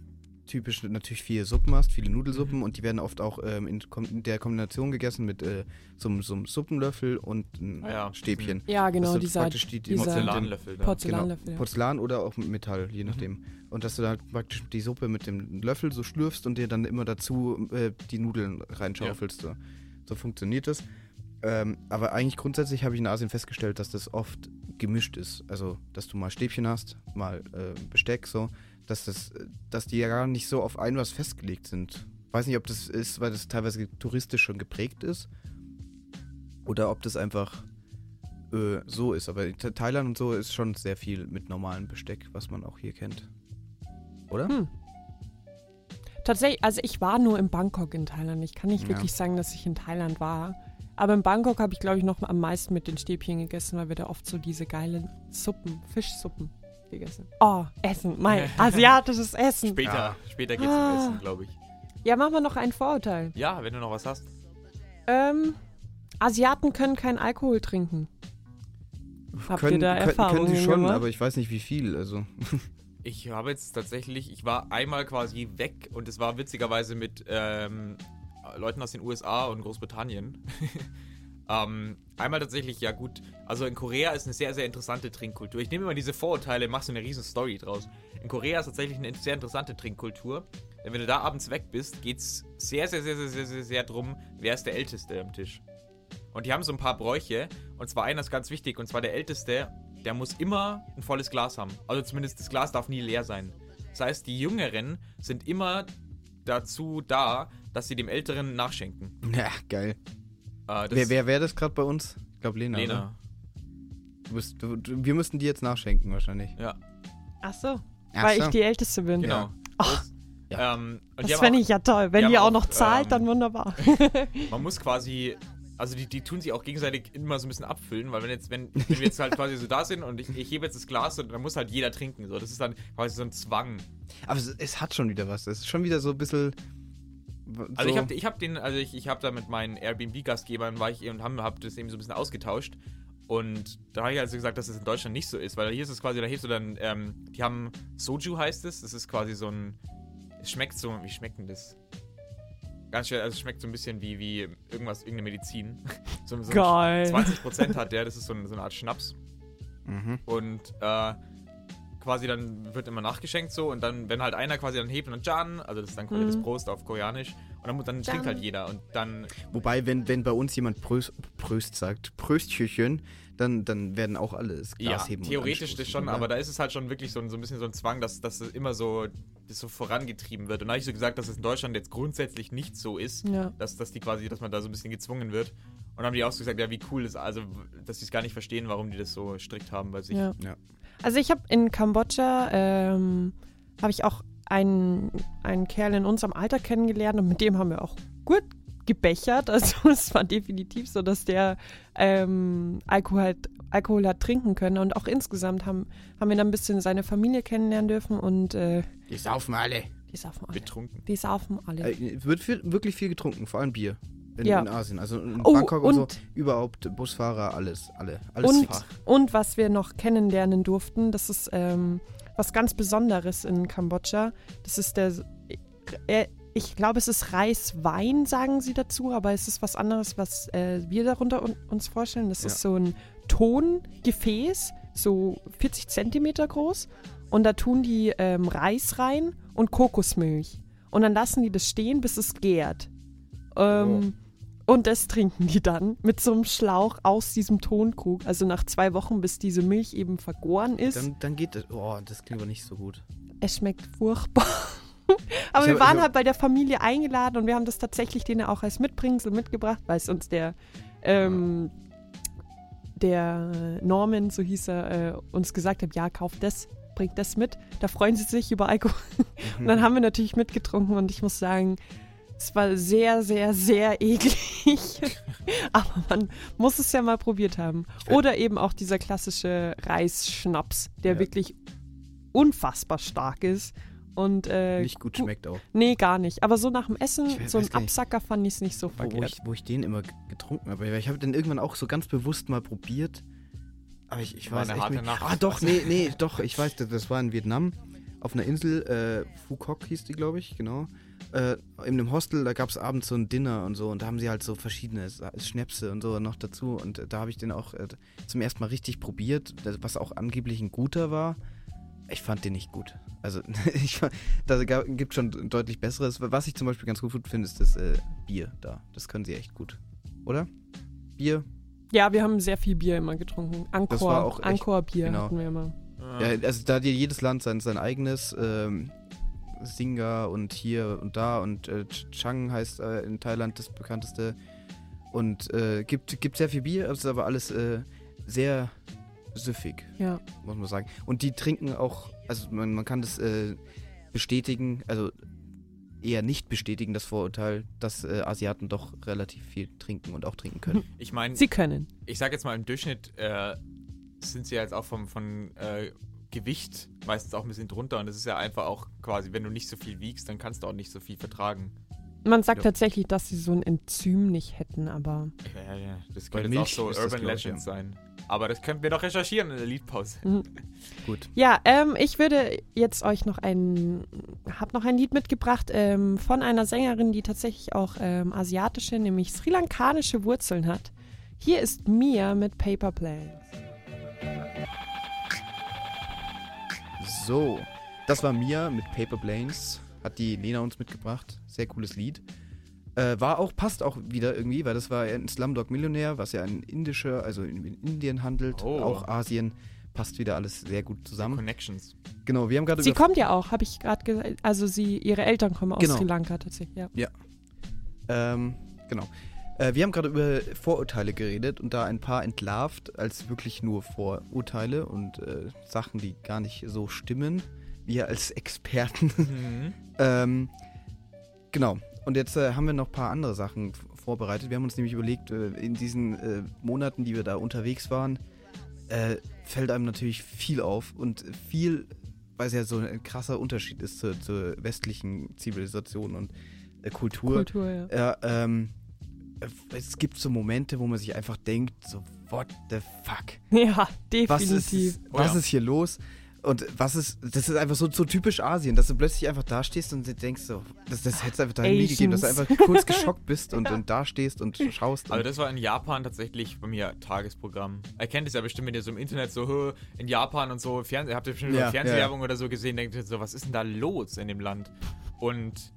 Speaker 2: typisch natürlich viele Suppen hast, viele Nudelsuppen und die werden oft auch ähm, in, in der Kombination gegessen mit äh, so, einem- so einem Suppenlöffel und einem
Speaker 1: Ah ja,
Speaker 2: Stäbchen.
Speaker 3: Ja, genau,
Speaker 2: Das sind
Speaker 3: dieser,
Speaker 2: praktisch die, die
Speaker 3: dieser
Speaker 1: Porzellanlöffel. ne?
Speaker 3: Porzellanlöffel.
Speaker 2: Genau,
Speaker 3: ja.
Speaker 2: Porzellan oder auch mit Metall, je nachdem. Und dass du da praktisch die Suppe mit dem Löffel so schlürfst und dir dann immer dazu äh, die Nudeln reinschaufelst. So. so funktioniert das. Ähm, aber eigentlich grundsätzlich habe ich in Asien festgestellt, dass das oft gemischt ist. Also, dass du mal Stäbchen hast, mal äh, Besteck, so. Dass, das, äh, dass die ja gar nicht so auf ein was festgelegt sind. Weiß nicht, ob das ist, weil das teilweise touristisch schon geprägt ist. Oder ob das einfach äh, so ist. Aber Thailand und so ist schon sehr viel mit normalem Besteck, was man auch hier kennt. Oder?
Speaker 3: Hm. Tatsächlich, also ich war nur in Bangkok in Thailand. Ich kann nicht
Speaker 2: Ja.
Speaker 3: wirklich sagen, dass ich in Thailand war. Aber in Bangkok habe ich, glaube ich, noch am meisten mit den Stäbchen gegessen, weil wir da oft so diese geilen Suppen, Fischsuppen gegessen. Oh, Essen, mein asiatisches Essen.
Speaker 1: Später,
Speaker 2: Ja.
Speaker 1: später geht's
Speaker 3: Ah.
Speaker 1: zum Essen, glaube ich.
Speaker 3: Ja, machen wir noch ein Vorurteil.
Speaker 1: Ja, wenn du noch was hast.
Speaker 3: Ähm, Asiaten können keinen Alkohol trinken. Habt ihr
Speaker 2: können,
Speaker 3: da
Speaker 2: können,
Speaker 3: Erfahrungen
Speaker 2: können sie schon,
Speaker 3: gemacht?
Speaker 2: aber ich weiß nicht wie viel. Also.
Speaker 1: Ich habe jetzt tatsächlich, ich war einmal quasi weg und es war witzigerweise mit ähm, Leuten aus den USA und Großbritannien. ähm, einmal tatsächlich, ja gut, also in Korea ist eine sehr, sehr interessante Trinkkultur. Ich nehme immer diese Vorurteile, mache so eine riesen Story draus. In Korea ist tatsächlich eine sehr interessante Trinkkultur. Denn wenn du da abends weg bist, geht es sehr, sehr, sehr, sehr, sehr, sehr, sehr drum, wer ist der Älteste am Tisch. Und die haben so ein paar Bräuche. Und zwar einer ist ganz wichtig. Und zwar der Älteste, der muss immer ein volles Glas haben. Also zumindest das Glas darf nie leer sein. Das heißt, die Jüngeren sind immer dazu da, dass sie dem Älteren nachschenken.
Speaker 2: Ja, geil.
Speaker 1: Äh, das
Speaker 2: Wer, wer wäre das gerade bei uns? Ich glaube Lena. Oder?
Speaker 1: Lena.
Speaker 2: Du bist, du, du, wir müssten die jetzt nachschenken wahrscheinlich.
Speaker 1: Ja,
Speaker 3: Ach so,
Speaker 2: Ach
Speaker 3: weil
Speaker 2: so.
Speaker 3: ich die Älteste bin.
Speaker 1: genau. Das,
Speaker 2: Ja.
Speaker 1: ähm,
Speaker 3: Das fände ich ja toll. Wenn
Speaker 1: die
Speaker 3: ihr auch
Speaker 1: auch,
Speaker 3: noch zahlt,
Speaker 1: ähm,
Speaker 3: dann wunderbar.
Speaker 1: Man muss quasi, also die, die tun sich auch gegenseitig immer so ein bisschen abfüllen, weil wenn jetzt, wenn, wenn wir jetzt halt quasi so da sind und ich, ich hebe jetzt das Glas und dann muss halt jeder trinken. So, das ist dann quasi so ein Zwang.
Speaker 2: Aber es, es hat schon wieder was. Es ist schon wieder so ein bisschen. W-
Speaker 1: Also
Speaker 2: so,
Speaker 1: ich habe ich hab den, also ich, ich habe da mit meinen Airbnb-Gastgebern war ich eben und haben hab das eben so ein bisschen ausgetauscht. Und da habe ich also gesagt, dass es in Deutschland nicht so ist, weil hier ist es quasi, da hebst du dann, ähm, die haben Soju heißt es, das ist quasi so ein, es schmeckt so, wie schmeckt denn das? Ganz schön, also es schmeckt so ein bisschen wie, wie irgendwas, irgendeine Medizin. so, so
Speaker 3: Geil.
Speaker 1: 20% hat der, das ist so, ein, so eine Art Schnaps.
Speaker 2: Mhm.
Speaker 1: Und äh, quasi dann wird immer nachgeschenkt so und dann, wenn halt einer quasi dann hebt und dann Jan, also das ist dann quasi
Speaker 3: Mhm.
Speaker 1: das Prost auf Koreanisch und dann, dann trinkt halt jeder und dann,
Speaker 2: Wobei, wenn, wenn bei uns jemand Pröst, Pröst sagt, Pröstchen, dann, dann werden auch alle das
Speaker 1: ja,
Speaker 2: Glas heben. und
Speaker 1: theoretisch das schon,
Speaker 2: oder?
Speaker 1: aber da ist es halt schon wirklich so, ein- so ein bisschen so ein Zwang, dass, dass es immer so, das so vorangetrieben wird. Und da habe ich so gesagt, dass es in Deutschland jetzt grundsätzlich nicht so ist,
Speaker 3: Ja.
Speaker 1: dass, dass die quasi, dass man da so ein bisschen gezwungen wird. Und dann haben die auch so gesagt, ja, wie cool ist, also, dass sie es gar nicht verstehen, warum die das so strikt haben bei sich.
Speaker 3: Ja.
Speaker 2: Ja.
Speaker 3: Also ich habe in Kambodscha, ähm, habe ich auch einen, einen Kerl in unserem Alter kennengelernt und mit dem haben wir auch gut gebechert. Also es war definitiv so, dass der ähm, Alkohol, hat, Alkohol hat trinken können. Und auch insgesamt haben, haben wir dann ein bisschen seine Familie kennenlernen dürfen und äh,
Speaker 2: Die saufen alle.
Speaker 3: die saufen alle.
Speaker 1: Betrunken.
Speaker 3: Die saufen alle.
Speaker 2: Äh, wird viel, wirklich viel getrunken, vor allem Bier. In,
Speaker 3: Ja.
Speaker 2: in Asien. Also in
Speaker 3: Oh,
Speaker 2: Bangkok und,
Speaker 3: und-
Speaker 2: so. Überhaupt Busfahrer, alles. Alle. Alles
Speaker 3: Und, und was wir noch kennenlernen durften, das ist ähm, was ganz Besonderes in Kambodscha. Das ist der, äh, ich glaube, es ist Reiswein, sagen sie dazu, aber es ist was anderes, was äh, wir darunter un uns vorstellen. Das
Speaker 2: Ja.
Speaker 3: ist so ein Tongefäß, so 40 Zentimeter groß. Und da tun die ähm, Reis rein und Kokosmilch. Und dann lassen die das stehen, bis es gärt. Ähm, Und das trinken die dann mit so einem Schlauch aus diesem Tonkrug. Also nach zwei Wochen, bis diese Milch eben vergoren ist.
Speaker 2: Dann, dann geht das. Oh, das klingt aber nicht so gut.
Speaker 3: es schmeckt furchtbar. Aber
Speaker 2: Ich
Speaker 3: wir
Speaker 2: hab-
Speaker 3: waren
Speaker 2: hab-
Speaker 3: halt bei der Familie eingeladen und wir haben das tatsächlich denen auch als Mitbringsel mitgebracht, weil es uns der, ähm, der Norman, so hieß er, äh, uns gesagt hat, ja, kauft das, bringt das mit. Da freuen sie sich über Alkohol. Und dann haben wir natürlich mitgetrunken und ich muss sagen, es war sehr, sehr, sehr eklig. Aber man muss es ja mal probiert haben. Oder eben auch dieser klassische Reisschnaps, der
Speaker 2: Ja.
Speaker 3: wirklich unfassbar stark ist. Und äh,
Speaker 2: Nicht gut
Speaker 3: gu-
Speaker 2: schmeckt auch.
Speaker 3: Nee, gar nicht. Aber so nach dem Essen,
Speaker 2: weiß
Speaker 3: so ein. Absacker fand ich es nicht so
Speaker 2: Wo, wo,
Speaker 3: verkehrt.
Speaker 2: ich, wo ich den immer getrunken habe. Ich habe den irgendwann auch so ganz bewusst mal probiert. Aber ich, ich
Speaker 1: War
Speaker 2: weiß
Speaker 1: eine
Speaker 2: echt
Speaker 1: harte
Speaker 2: nicht.
Speaker 1: Nacht.
Speaker 2: Ah, doch, nee, nee, doch. Ich weiß, das, das war in Vietnam. auf einer Insel, äh, Fukok hieß die, glaube ich, genau. Äh, in einem Hostel, da gab es abends so ein Dinner und so und da haben sie halt so verschiedene Schnäpse und so noch dazu und da habe ich den auch äh, zum ersten Mal richtig probiert, was auch angeblich ein guter war. Ich fand den nicht gut. Also, ich da gibt schon deutlich besseres. Was ich zum Beispiel ganz gut finde, ist das äh, Bier da. Das können sie echt gut. Oder? Bier?
Speaker 3: Ja, wir haben sehr viel Bier immer getrunken. Ankor, Ankor-Bier
Speaker 2: genau.
Speaker 3: hatten wir immer.
Speaker 2: Ja, also da hat jedes Land sein, sein eigenes. Ähm, Singa und hier und da und äh, Ch- Chang heißt äh, in Thailand das bekannteste. Und äh, gibt, gibt sehr viel Bier, es ist aber alles äh, sehr süffig,
Speaker 3: Ja.
Speaker 2: muss man sagen. Und die trinken auch, also man, man kann das äh, bestätigen, also eher nicht bestätigen, das Vorurteil, dass äh, Asiaten doch relativ viel trinken und auch trinken können.
Speaker 1: Ich meine,
Speaker 3: Sie können.
Speaker 1: ich sag jetzt mal im Durchschnitt äh, sind sie ja jetzt auch vom, von äh, Gewicht meistens auch ein bisschen drunter und das ist ja einfach auch quasi, wenn du nicht so viel wiegst, dann kannst du auch nicht so viel vertragen.
Speaker 3: Man sagt
Speaker 2: Ja.
Speaker 3: tatsächlich, dass sie so ein Enzym nicht hätten, aber
Speaker 1: Ja, ja, das
Speaker 2: Bei
Speaker 1: könnte jetzt auch so
Speaker 2: das,
Speaker 1: Urban
Speaker 2: ja.
Speaker 1: sein. Aber das könnten wir doch recherchieren in der Liedpause.
Speaker 2: Gut.
Speaker 3: Ja, ähm, ich würde jetzt euch noch ein, hab noch ein Lied mitgebracht ähm, von einer Sängerin, die tatsächlich auch ähm, asiatische, nämlich sri lankanische Wurzeln hat. Hier ist Mia mit Paper Planes.
Speaker 2: So, das war Mia mit Paper Planes. Hat die Lena uns mitgebracht. Sehr cooles Lied. Äh, war auch, passt auch wieder irgendwie, weil das war ein Slumdog Millionär, was ja ein indischer, also in, in Indien handelt,
Speaker 1: Oh.
Speaker 2: auch Asien. Passt wieder alles sehr gut zusammen.
Speaker 1: Connections.
Speaker 2: Genau, wir haben gerade
Speaker 3: Sie kommt ja auch, habe ich gerade gesagt. Also sie, ihre Eltern kommen aus
Speaker 2: Genau.
Speaker 3: Sri Lanka tatsächlich, ja.
Speaker 2: Ähm, genau. Äh, wir haben gerade über Vorurteile geredet und da ein paar entlarvt als wirklich nur Vorurteile und äh, Sachen, die gar nicht so stimmen. Wir als Experten.
Speaker 1: Mhm.
Speaker 2: ähm, genau. Und jetzt äh, haben wir noch ein paar andere Sachen vorbereitet. Wir haben uns nämlich überlegt, äh, in diesen äh, Monaten, die wir da unterwegs waren, äh, fällt einem natürlich viel auf und viel, weil es ja so ein krasser Unterschied ist zur, zur westlichen Zivilisation und Kultur.
Speaker 3: Kultur, ja.
Speaker 2: Ja, ähm, es gibt so Momente, wo man sich einfach denkt, so, what the fuck?
Speaker 3: Ja,
Speaker 2: Was ist,
Speaker 3: definitiv.
Speaker 2: Was
Speaker 1: ja.
Speaker 2: ist hier los? Und was ist, das ist einfach so, so typisch Asien, dass du plötzlich einfach da stehst und denkst so, das, das hätte es einfach da nie gegeben, dass du einfach kurz geschockt bist und, und da stehst und schaust.
Speaker 1: Also
Speaker 2: Und,
Speaker 1: das war in Japan tatsächlich bei mir Tagesprogramm. Ihr kennt es ja bestimmt, wenn ihr so im Internet so "Hö, in Japan und so, Fernseh, habt ihr bestimmt
Speaker 2: Ja,
Speaker 1: ja, Fernsehwerbung oder so gesehen, denkt ihr so, was ist denn da los in dem Land? Und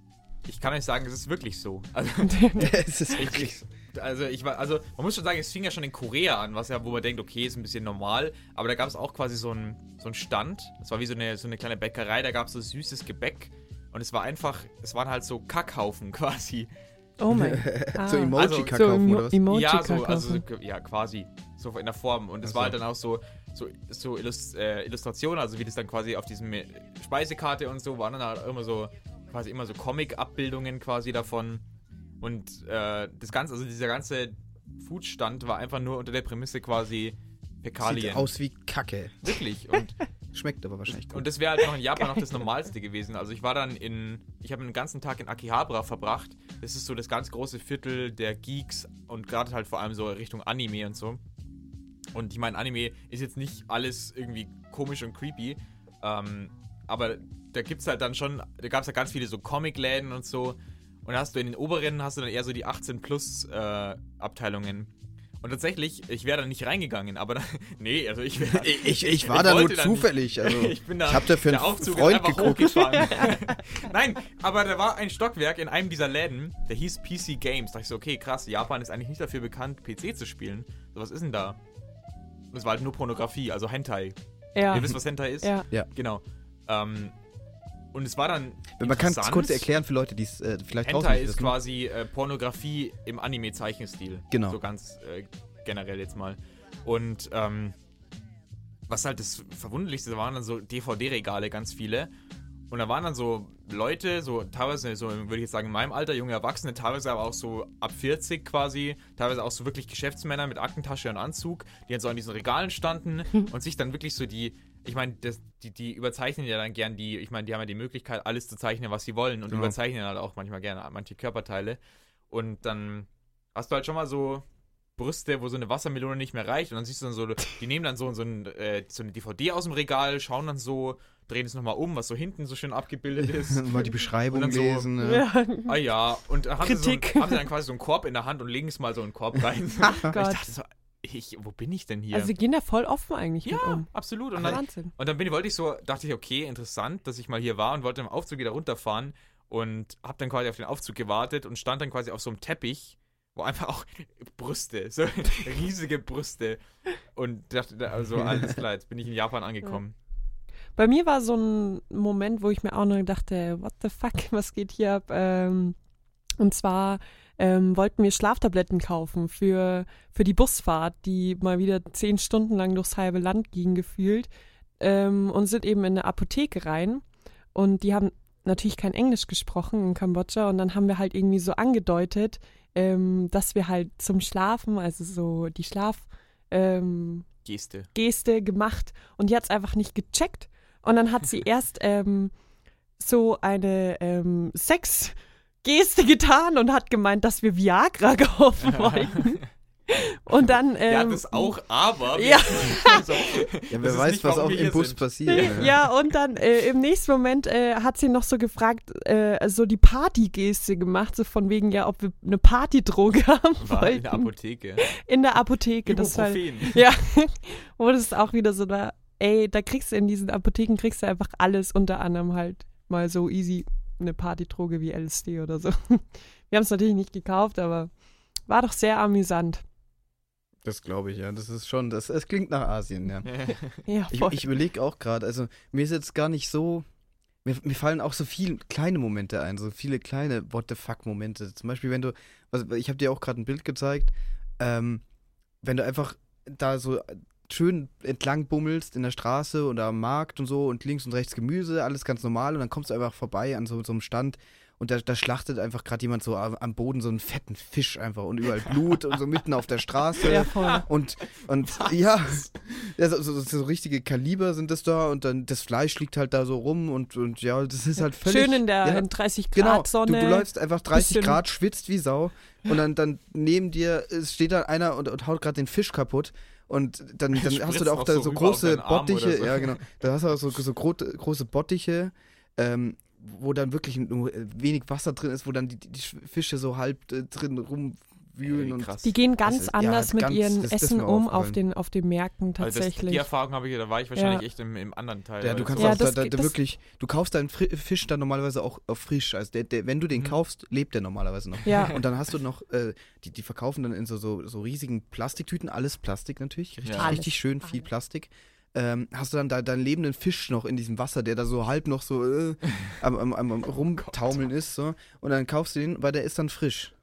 Speaker 1: ich kann euch sagen, es ist wirklich so. Also
Speaker 2: es ist wirklich so.
Speaker 1: Also ich war, also man muss schon sagen, es fing ja schon in Korea an, was ja, wo man denkt, okay, ist ein bisschen normal, aber da gab es auch quasi so einen so einen Stand. Das war wie so eine, so eine kleine Bäckerei, da gab es so süßes Gebäck und es war einfach, es waren halt so Kackhaufen quasi.
Speaker 3: Oh mein ah.
Speaker 2: So
Speaker 1: Also,
Speaker 2: Emoji-Kakao
Speaker 3: so
Speaker 2: oder was?
Speaker 3: Emoji
Speaker 1: ja, so, also so, ja, quasi so in der Form und es
Speaker 2: Ach
Speaker 1: war halt dann auch so so, so Illus äh, Illustrationen, also wie das dann quasi auf diesem äh, Speisekarte und so waren dann halt immer so quasi immer so Comic-Abbildungen quasi davon und äh, das ganze, also dieser ganze Foodstand war einfach nur unter der Prämisse quasi Fäkalien.
Speaker 2: Sieht aus wie Kacke.
Speaker 1: Wirklich. Und,
Speaker 2: Schmeckt aber wahrscheinlich gut.
Speaker 1: und das wäre halt noch in Japan noch das Normalste gewesen. Also ich war dann in, ich habe den ganzen Tag in Akihabara verbracht. Das ist so das ganz große Viertel der Geeks und gerade halt vor allem so Richtung Anime und so. Und ich meine, Anime ist jetzt nicht alles irgendwie komisch und creepy. Ähm, aber da gibt es halt dann schon, da gab es ja ganz viele so Comicläden und so. Und da hast du in den oberen hast du dann eher so die 18 plus äh, Abteilungen. Und tatsächlich, ich wäre da nicht reingegangen, aber da, nee, also ich wäre.
Speaker 2: ich, ich, ich war da nur
Speaker 1: wollte nicht.
Speaker 2: zufällig. Also,
Speaker 1: Ich bin da.
Speaker 2: ich habe da für einen
Speaker 1: Aufzug
Speaker 2: Freund
Speaker 1: ist einfach
Speaker 2: geguckt.
Speaker 1: hochgefahren. Nein, aber da war ein Stockwerk in einem dieser Läden, der hieß PC Games. Da dachte ich so, okay, krass, Japan ist eigentlich nicht dafür bekannt, PC zu spielen. So, was ist denn da? Es war halt nur Pornografie, also Hentai.
Speaker 3: ja.
Speaker 1: Ihr wisst, was Hentai ist?
Speaker 3: ja.
Speaker 2: Ja.
Speaker 1: Genau. Ähm, und es war dann.
Speaker 2: Man kann es kurz erklären für Leute, die es äh, vielleicht
Speaker 1: Hentai
Speaker 2: nicht
Speaker 1: ist
Speaker 2: wissen.
Speaker 1: quasi äh, Pornografie im Anime-Zeichenstil.
Speaker 2: Genau.
Speaker 1: So ganz äh, generell jetzt mal. Und ähm, was halt das Verwunderlichste waren dann so DVD-Regale, ganz viele. Und da waren dann so Leute, so teilweise, so würde ich jetzt sagen, in meinem Alter, junge Erwachsene, teilweise aber auch so ab 40 quasi, teilweise auch so wirklich Geschäftsmänner mit Aktentasche und Anzug, die dann so an diesen Regalen standen und sich dann wirklich so die, ich meine, das- die, die überzeichnen ja dann gern die, ich meine, die haben ja die Möglichkeit, alles zu zeichnen, was sie wollen und
Speaker 2: Genau.
Speaker 1: überzeichnen halt auch manchmal gerne manche Körperteile. Und dann hast du halt schon mal so Brüste, wo so eine Wassermelone nicht mehr reicht. Und dann siehst du dann so, die nehmen dann so, so, ein, äh, so eine DVD aus dem Regal, schauen dann so, drehen es nochmal um, was so hinten so schön abgebildet ist.
Speaker 2: Mal die Beschreibung
Speaker 1: so-
Speaker 2: lesen. ja.
Speaker 3: Ja.
Speaker 1: ah ja, und dann haben sie, so
Speaker 3: Kritik.
Speaker 1: ein, haben sie dann quasi so einen Korb in der Hand und legen es mal so in den Korb rein.
Speaker 3: Ach
Speaker 1: ich dachte so, ich, wo bin ich denn hier?
Speaker 3: Also sie gehen da voll offen eigentlich
Speaker 1: ja,
Speaker 3: um.
Speaker 1: absolut. Und dann,
Speaker 3: Wahnsinn.
Speaker 1: und dann bin, wollte ich so, dachte ich, okay, interessant, dass ich mal hier war und wollte im Aufzug wieder runterfahren und habe dann quasi auf den Aufzug gewartet und stand dann quasi auf so einem Teppich, wo einfach auch Brüste, so riesige Brüste. Und dachte, also alles klar, jetzt bin ich in Japan angekommen.
Speaker 3: Bei mir war so ein Moment, wo ich mir auch nur dachte, what the fuck, was geht hier ab? Ähm, und zwar ähm, wollten wir Schlaftabletten kaufen für, für die Busfahrt, die mal wieder zehn Stunden lang durchs halbe Land ging, gefühlt. Ähm, und sind eben in eine Apotheke rein. Und die haben natürlich kein Englisch gesprochen in Kambodscha. Und dann haben wir halt irgendwie so angedeutet, ähm, dass wir halt zum Schlafen, also so die Schlaf... Ähm,
Speaker 1: Geste.
Speaker 3: Geste gemacht und die hat es einfach nicht gecheckt. Und dann hat sie erst ähm, so eine ähm, Sexgeste getan und hat gemeint, dass wir Viagra kaufen wollten. Und dann. Ähm,
Speaker 1: ja, das auch, aber.
Speaker 3: ja.
Speaker 2: Ja, wer weiß,
Speaker 1: nicht,
Speaker 2: was auch im Bus
Speaker 1: sind.
Speaker 2: passiert.
Speaker 3: Ja, und dann äh, im nächsten Moment äh, hat sie noch so gefragt, äh, so die Partygeste gemacht, so von wegen, ja, ob wir eine Partydroge haben
Speaker 1: War
Speaker 3: wollten.
Speaker 1: in der Apotheke.
Speaker 3: In der Apotheke. Das war. Ja, wo das auch wieder so da, ey, da kriegst du in diesen Apotheken kriegst du einfach alles, unter anderem halt mal so easy eine Partydroge wie LSD oder so. Wir haben es natürlich nicht gekauft, aber war doch sehr amüsant.
Speaker 2: Das glaube ich, ja. Das ist schon, das, es klingt nach Asien, ja.
Speaker 3: Ja,
Speaker 2: Ich, ich überlege auch gerade, also mir ist jetzt gar nicht so. Mir, mir fallen auch so viele kleine Momente ein, so viele kleine What the fuck-Momente. Zum Beispiel, wenn du, was, ich habe dir auch gerade ein Bild gezeigt, ähm, wenn du einfach da so schön entlang bummelst in der Straße oder am Markt und so und links und rechts Gemüse, alles ganz normal und dann kommst du einfach vorbei an so, so einem Stand und da, da schlachtet einfach gerade jemand so am Boden so einen fetten Fisch einfach und überall Blut und so mitten auf der Straße.
Speaker 3: ja, voll.
Speaker 2: Und, und ja, ja so, so, so richtige Kaliber sind das da und dann das Fleisch liegt halt da so rum und, und ja, das ist halt völlig.
Speaker 3: Schön in der
Speaker 2: ja,
Speaker 3: in 30
Speaker 2: Genau,
Speaker 3: Grad Sonne.
Speaker 2: du, du läufst einfach 30
Speaker 3: bisschen-
Speaker 2: Grad, schwitzt wie Sau und dann, dann neben dir steht da einer und, und haut gerade den Fisch kaputt und dann, dann hast du da auch da
Speaker 1: so
Speaker 2: so große Bottiche,
Speaker 1: so.
Speaker 2: ja genau, da hast du auch so, so gro große Bottiche, ähm, wo dann wirklich nur wenig Wasser drin ist, wo dann die, die Fische so halb äh, drin rumwühlen
Speaker 1: Ey,
Speaker 2: und
Speaker 1: krass.
Speaker 3: die gehen ganz
Speaker 2: ist- ja,
Speaker 3: anders mit
Speaker 2: ganz-
Speaker 3: ihren
Speaker 2: das- das ist
Speaker 3: Essen um auf den, auf den Märkten
Speaker 1: Also das,
Speaker 3: tatsächlich.
Speaker 1: die Erfahrung habe ich, da war ich wahrscheinlich
Speaker 3: Ja.
Speaker 1: echt im, im anderen Teil.
Speaker 2: Ja, du
Speaker 1: das
Speaker 2: kannst
Speaker 1: so-
Speaker 3: Ja,
Speaker 2: auch da,
Speaker 3: das
Speaker 2: da,
Speaker 3: geht-
Speaker 2: da
Speaker 3: das-
Speaker 2: wirklich, du kaufst deinen Fri Fisch dann normalerweise auch äh, frisch. Also der, der, wenn du den
Speaker 1: Mhm.
Speaker 2: kaufst, lebt der normalerweise noch.
Speaker 3: Ja.
Speaker 2: Und dann hast du noch, äh, die, die verkaufen dann in so, so, so riesigen Plastiktüten, alles Plastik natürlich, richtig,
Speaker 1: Ja.
Speaker 2: richtig
Speaker 3: Alles.
Speaker 2: schön viel. Plastik. Ähm, hast du dann da deinen lebenden Fisch noch in diesem Wasser, der da so halb noch so äh, am, am, am, am rumtaumeln ist. So. Und dann kaufst du den, weil der ist dann frisch.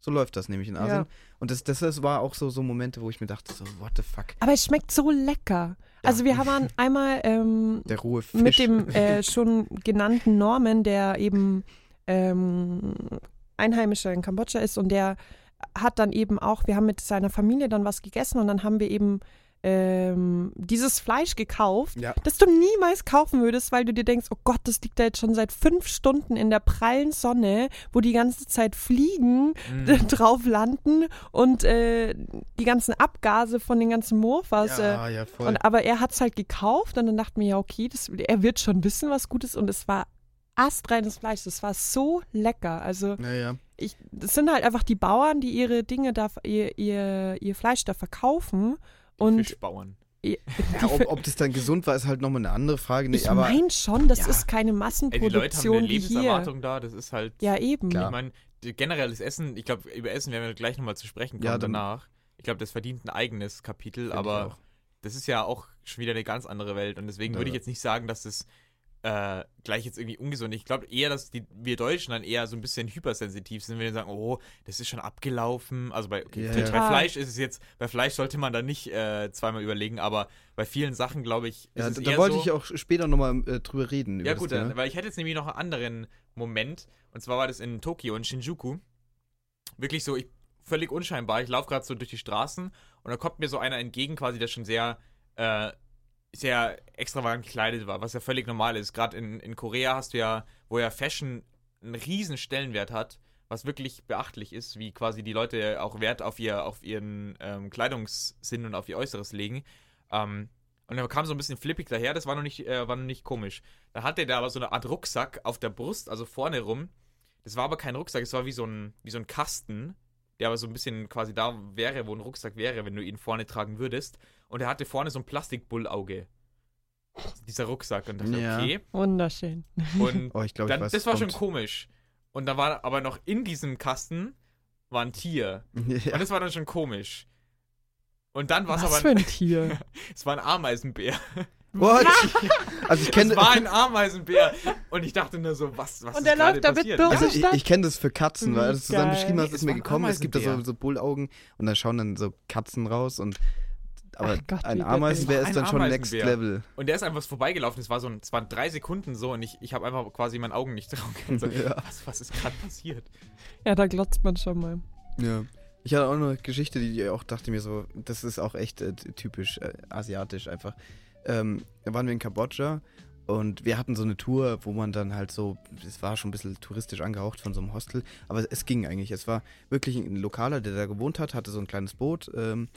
Speaker 2: So läuft das nämlich in Asien.
Speaker 3: Ja.
Speaker 2: Und das, das, das war auch so, so Momente, wo ich mir dachte, so, what the fuck.
Speaker 3: Aber es schmeckt so lecker. Also wir haben einmal ähm,
Speaker 2: Der rohe Fisch.
Speaker 3: mit dem äh, schon genannten Norman, der eben ähm, Einheimischer in Kambodscha ist und der hat dann eben auch, wir haben mit seiner Familie dann was gegessen und dann haben wir eben ähm, dieses Fleisch gekauft,
Speaker 2: Ja.
Speaker 3: das du niemals kaufen würdest, weil du dir denkst, oh Gott, das liegt da jetzt schon seit fünf Stunden in der prallen Sonne, wo die ganze Zeit Fliegen
Speaker 1: Mhm.
Speaker 3: drauf landen und äh, die ganzen Abgase von den ganzen Mofas. äh,
Speaker 2: ja, ja, voll.
Speaker 3: und, aber er hat es halt gekauft und dann dachten wir, ja, okay, das, er wird schon wissen, was gut ist. Und es war astreines Fleisch. Das war so lecker. Also
Speaker 2: ja, ja.
Speaker 3: ich, das sind halt einfach die Bauern, die ihre Dinge da, ihr, ihr, ihr Fleisch da verkaufen. Und
Speaker 1: Fischbauern.
Speaker 2: Ja, ob, ob das dann gesund war, ist halt nochmal eine andere Frage. Nee,
Speaker 3: ich
Speaker 2: aber
Speaker 3: meine schon, das
Speaker 2: ja.
Speaker 3: ist keine
Speaker 1: Ey, die Leute haben
Speaker 3: Massenproduktion
Speaker 1: eine
Speaker 3: hier.
Speaker 1: Lebenserwartung da, das ist halt.
Speaker 3: Ja, eben.
Speaker 2: Klar.
Speaker 1: Ich meine, generelles Essen, ich glaube, über Essen werden wir gleich nochmal zu sprechen kommen
Speaker 2: Ja, dann-
Speaker 1: danach. Ich glaube, das verdient ein eigenes Kapitel, aber das ist ja auch schon wieder eine ganz andere Welt und deswegen
Speaker 2: Ja.
Speaker 1: würde ich jetzt nicht sagen, dass das äh, gleich jetzt irgendwie ungesund. Ich glaube eher, dass die, wir Deutschen dann eher so ein bisschen hypersensitiv sind, wenn wir sagen, oh, das ist schon abgelaufen. Also bei, okay,
Speaker 2: Ja,
Speaker 1: bei
Speaker 2: ja.
Speaker 3: Total.
Speaker 1: Fleisch ist es jetzt, bei Fleisch sollte man da nicht äh, zweimal überlegen, aber bei vielen Sachen, glaube ich, ist
Speaker 2: ja,
Speaker 1: es
Speaker 2: da,
Speaker 1: eher
Speaker 2: da wollte
Speaker 1: so,
Speaker 2: ich auch später nochmal äh, drüber reden.
Speaker 1: ja
Speaker 2: über
Speaker 1: gut,
Speaker 2: das
Speaker 1: dann, weil ich hätte jetzt nämlich noch einen anderen Moment. Und zwar war das in Tokio, in Shinjuku. Wirklich so, ich, völlig unscheinbar. Ich laufe gerade so durch die Straßen und da kommt mir so einer entgegen, quasi, der schon sehr, äh, sehr extravagant gekleidet war, was ja völlig normal ist. Gerade in, in Korea hast du ja, wo ja Fashion einen riesen Stellenwert hat, was wirklich beachtlich ist, wie quasi die Leute auch Wert auf, ihr, auf ihren ähm, Kleidungssinn und auf ihr Äußeres legen. Ähm, und er kam so ein bisschen flippig daher, das war noch nicht, äh, war noch nicht komisch. Dann hatte der aber so eine Art Rucksack auf der Brust, also vorne rum. Das war aber kein Rucksack, es war wie so ein, wie so ein Kasten, der aber so ein bisschen quasi da wäre, wo ein Rucksack wäre, wenn du ihn vorne tragen würdest. Und er hatte vorne so ein Plastikbullauge. Dieser Rucksack. Und dachte,
Speaker 2: Ja.
Speaker 1: okay.
Speaker 3: Wunderschön.
Speaker 1: Und
Speaker 2: Oh, ich glaube, ich
Speaker 1: dann,
Speaker 2: weiß.
Speaker 1: das war
Speaker 2: was
Speaker 1: schon komisch. Und da war aber noch in diesem Kasten war ein Tier.
Speaker 2: Ja.
Speaker 1: Und das war dann schon komisch. Und dann war es
Speaker 3: Was
Speaker 1: aber
Speaker 3: für ein Tier.
Speaker 1: es war ein Ameisenbär.
Speaker 2: What? Also ich
Speaker 1: Es
Speaker 2: kenne
Speaker 1: war ein Ameisenbär. Und ich dachte nur so, was, was
Speaker 3: Und
Speaker 1: ist
Speaker 3: läuft da mit
Speaker 1: passiert?
Speaker 3: Birnen.
Speaker 2: also ich, ich kenne das für Katzen, weil du dann
Speaker 3: Geil.
Speaker 2: beschrieben hast, ist mir gekommen, es gibt da so, so Bullaugen und dann schauen dann so Katzen raus und aber
Speaker 3: Gott,
Speaker 2: ein Ameisenbär ist dann schon Next. Level.
Speaker 1: Und der ist einfach vorbeigelaufen. Es war so ein, es waren drei Sekunden so und ich, ich habe einfach quasi meinen Augen nicht trauen können. So,
Speaker 2: Ja.
Speaker 1: was, was ist gerade passiert?
Speaker 3: Ja, da glotzt man schon mal.
Speaker 2: Ja. Ich hatte auch noch eine Geschichte, die ich auch dachte mir so, das ist auch echt äh, typisch äh, asiatisch einfach. Ähm, da waren wir in Kambodscha und wir hatten so eine Tour, wo man dann halt so, es war schon ein bisschen touristisch angehaucht von so einem Hostel, aber es ging eigentlich. Es war wirklich ein Lokaler, der da gewohnt hat, hatte so ein kleines Boot ähm,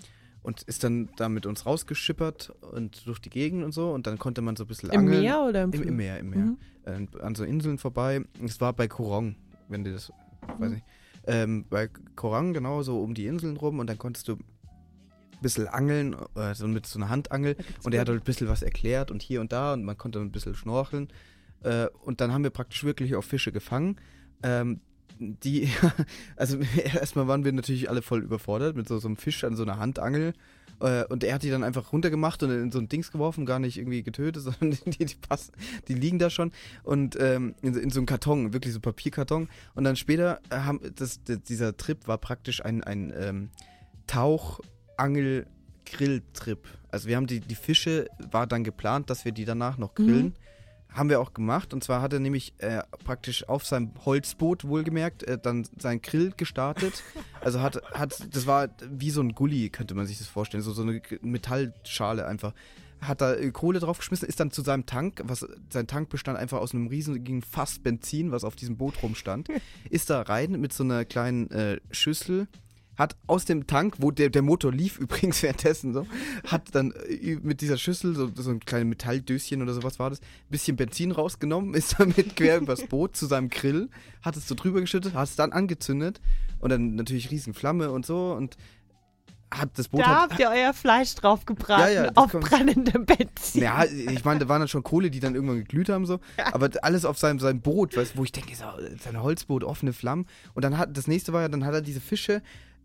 Speaker 2: und ist dann da mit uns rausgeschippert und durch die Gegend und so und dann konnte man so ein bisschen
Speaker 3: Im
Speaker 2: angeln.
Speaker 3: Meer oder im,
Speaker 2: Im? Im Meer, im Meer.
Speaker 3: Mhm.
Speaker 2: Äh, an so Inseln vorbei. Es war bei Korong, wenn du das, weiß
Speaker 3: Mhm.
Speaker 2: nicht. Ähm, bei Korang, genau, so um die Inseln rum und dann konntest du ein bisschen angeln, äh, so mit so einer Handangel und er hat halt ein bisschen was erklärt und hier und da und man konnte ein bisschen schnorcheln. Äh, und dann haben wir praktisch wirklich auch Fische gefangen. Ähm, die, also erstmal waren wir natürlich alle voll überfordert mit so, so einem Fisch an so einer Handangel. Äh, und er hat die dann einfach runtergemacht und in so ein Dings geworfen, gar nicht irgendwie getötet, sondern die, die, passen, die liegen da schon. Und ähm, in, so- in so einem Karton, wirklich so Papierkarton. Und dann später äh, haben das, das, dieser Trip war praktisch ein, ein ähm, Tauch-Angel-Grill-Trip. Also wir haben die, die Fische, war dann geplant, dass wir die danach noch grillen.
Speaker 3: Mhm.
Speaker 2: Haben wir auch gemacht. Und zwar hat er nämlich äh, praktisch auf seinem Holzboot, wohlgemerkt, äh, dann seinen Grill gestartet. Also hat, hat, das war wie so ein Gully, könnte man sich das vorstellen. So, so eine Metallschale einfach. Hat da äh, Kohle draufgeschmissen, ist dann zu seinem Tank, was sein Tank bestand einfach aus einem riesigen Fass Benzin, was auf diesem Boot rumstand, ist da rein mit so einer kleinen äh, Schüssel, hat aus dem Tank, wo der, der Motor lief übrigens währenddessen so, hat dann äh, mit dieser Schüssel, so, so ein kleines Metalldöschen oder sowas war das, bisschen Benzin rausgenommen, ist damit quer übers Boot zu seinem Grill, hat es so drüber geschüttet, hat es dann angezündet und dann natürlich riesen Flamme und so und hat das Boot
Speaker 3: Da
Speaker 2: halt,
Speaker 3: habt ihr euer Fleisch drauf gebraten,
Speaker 2: Ja, ja,
Speaker 3: auf
Speaker 2: kommt-
Speaker 3: brennendem Benzin.
Speaker 2: ja, ich meine, da waren dann schon Kohle, die dann irgendwann geglüht haben, so. Aber alles auf seinem, seinem Boot, weißt, wo ich denke, so, sein Holzboot, offene Flammen. Und dann hat, das nächste war ja, dann hat er diese Fische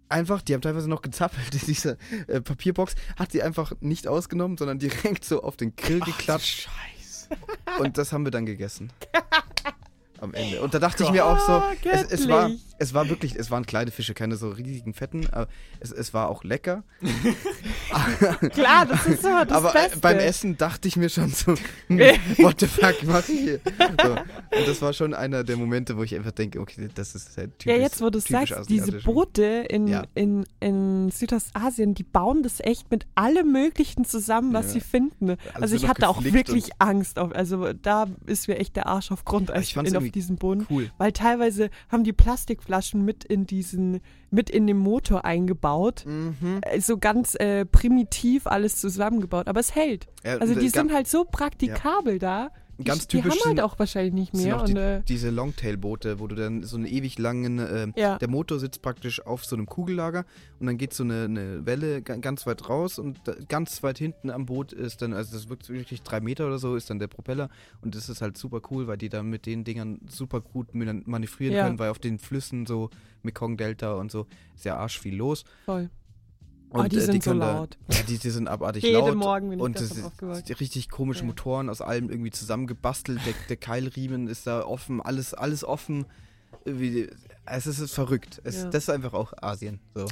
Speaker 2: einfach, die haben teilweise noch gezappelt in dieser äh, Papierbox, hat sie einfach nicht ausgenommen, sondern direkt so auf den Grill geklatscht.
Speaker 1: Scheiße.
Speaker 2: Und das haben wir dann gegessen. Am Ende. Und da dachte ich mir auch so, es, es, war. Es war wirklich, es waren kleine Fische, keine so riesigen fetten, aber es, es war auch lecker.
Speaker 3: Klar, das ist so das
Speaker 2: aber äh,
Speaker 3: Beste.
Speaker 2: beim Essen dachte ich mir schon so, hm, what the fuck mach ich hier? So. Und das war schon einer der Momente, wo ich einfach denke, okay, das ist halt typisch
Speaker 3: Ja, jetzt wo du sagst, diese. Boote in,
Speaker 2: Ja.
Speaker 3: in, in Südostasien, die bauen das echt mit allem Möglichen zusammen, was
Speaker 2: Ja.
Speaker 3: sie finden. Also
Speaker 2: wird
Speaker 3: ich hatte auch wirklich Angst auf, also da ist mir echt der Arsch auf Grundeis
Speaker 2: ich
Speaker 3: in, auf diesem Boden.
Speaker 2: Cool.
Speaker 3: Weil teilweise haben die Plastikflaschen mit in diesen, mit in den Motor eingebaut.
Speaker 2: Mhm.
Speaker 3: Äh, So ganz äh, primitiv alles zusammengebaut, aber es hält.
Speaker 2: Ja,
Speaker 3: Also die sind halt so praktikabel da. Die,
Speaker 2: ganz
Speaker 3: die
Speaker 2: typisch
Speaker 3: haben halt
Speaker 2: sind-
Speaker 3: auch wahrscheinlich nicht mehr.
Speaker 2: die,
Speaker 3: äh,
Speaker 2: diese Longtail-Boote, wo du dann so einen ewig langen, äh,
Speaker 3: ja.
Speaker 2: der Motor sitzt praktisch auf so einem Kugellager und dann geht so eine, eine Welle ga- ganz weit raus und da, ganz weit hinten am Boot ist dann, also das wirkt wirklich drei Meter oder so, ist dann der Propeller und das ist halt super cool, weil die dann mit den Dingern super gut man- manövrieren
Speaker 3: Ja.
Speaker 2: können, weil auf den Flüssen so Mekong Delta und so ist ja arsch viel los.
Speaker 3: voll.
Speaker 2: Und
Speaker 3: oh, die
Speaker 2: äh,
Speaker 3: sind so
Speaker 2: da-
Speaker 3: laut.
Speaker 2: Ja, die, die sind abartig
Speaker 3: Jeden
Speaker 2: laut.
Speaker 3: Morgen bin ich
Speaker 2: und das ist richtig komische
Speaker 3: Ja.
Speaker 2: Motoren aus allem irgendwie zusammengebastelt. Der, der Keilriemen ist da offen, alles, alles offen. Wie, es ist, es ist verrückt. Es,
Speaker 3: Ja.
Speaker 2: Das ist einfach auch Asien. So.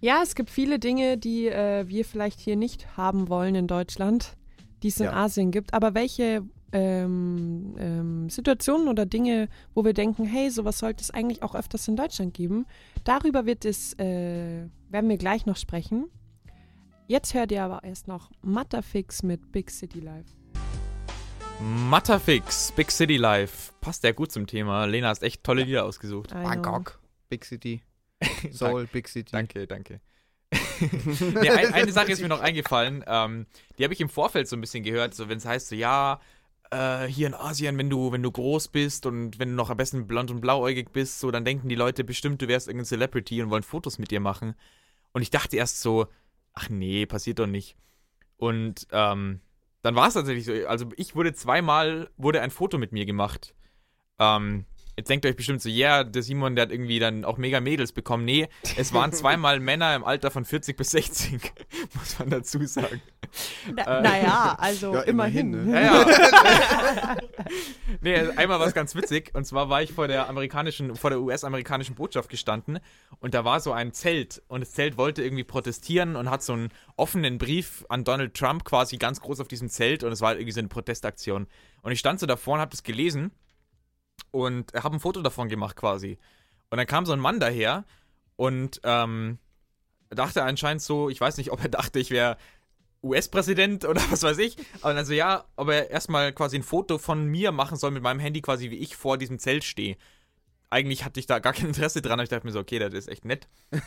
Speaker 3: Ja, es gibt viele Dinge, die äh, wir vielleicht hier nicht haben wollen in Deutschland, die es in
Speaker 2: Ja.
Speaker 3: Asien gibt. Aber welche ähm, ähm, Situationen oder Dinge, wo wir denken, hey, sowas sollte es eigentlich auch öfters in Deutschland geben, darüber wird es, äh, werden wir gleich noch sprechen. Jetzt hört ihr aber erst noch Matterfix mit Big City Life.
Speaker 1: Matterfix, Big City Life. Passt ja gut zum Thema. Lena hast echt tolle Lieder ausgesucht.
Speaker 2: Bangkok. Big City. Seoul, Big City.
Speaker 1: Danke, danke. nee, ein, eine Sache ist mir noch eingefallen. Ähm, die habe ich im Vorfeld so ein bisschen gehört, so wenn es heißt so, ja, äh, hier in Asien, wenn du, wenn du groß bist und wenn du noch am besten blond und blauäugig bist, so, dann denken die Leute bestimmt, du wärst irgendein Celebrity und wollen Fotos mit dir machen. Und ich dachte erst so, ach nee, passiert doch nicht. Und ähm, dann war es tatsächlich so. Also ich wurde zweimal, wurde ein Foto mit mir gemacht. Ähm, jetzt denkt ihr euch bestimmt so, ja, yeah, der Simon, der hat irgendwie dann auch mega Mädels bekommen. Nee, es waren zweimal Männer im Alter von 40 bis 60, muss man dazu sagen.
Speaker 3: Na,
Speaker 1: Äh,
Speaker 3: naja, also
Speaker 2: Ja,
Speaker 3: immerhin.
Speaker 2: immerhin, ne?
Speaker 1: Ja, ja. nee, einmal war es ganz witzig. Und zwar war ich vor der amerikanischen, vor der US-amerikanischen Botschaft gestanden und da war so ein Zelt und das Zelt wollte irgendwie protestieren und hat so einen offenen Brief an Donald Trump quasi ganz groß auf diesem Zelt und es war irgendwie so eine Protestaktion. Und ich stand so davor und hab das gelesen und habe ein Foto davon gemacht quasi. Und dann kam so ein Mann daher und ähm, dachte anscheinend so, ich weiß nicht, ob er dachte, ich wäre US-Präsident oder was weiß ich. Aber also ja, ob er erstmal quasi ein Foto von mir machen soll mit meinem Handy, quasi wie ich vor diesem Zelt stehe. Eigentlich hatte ich da gar kein Interesse dran, aber ich dachte mir so, okay, das ist echt nett.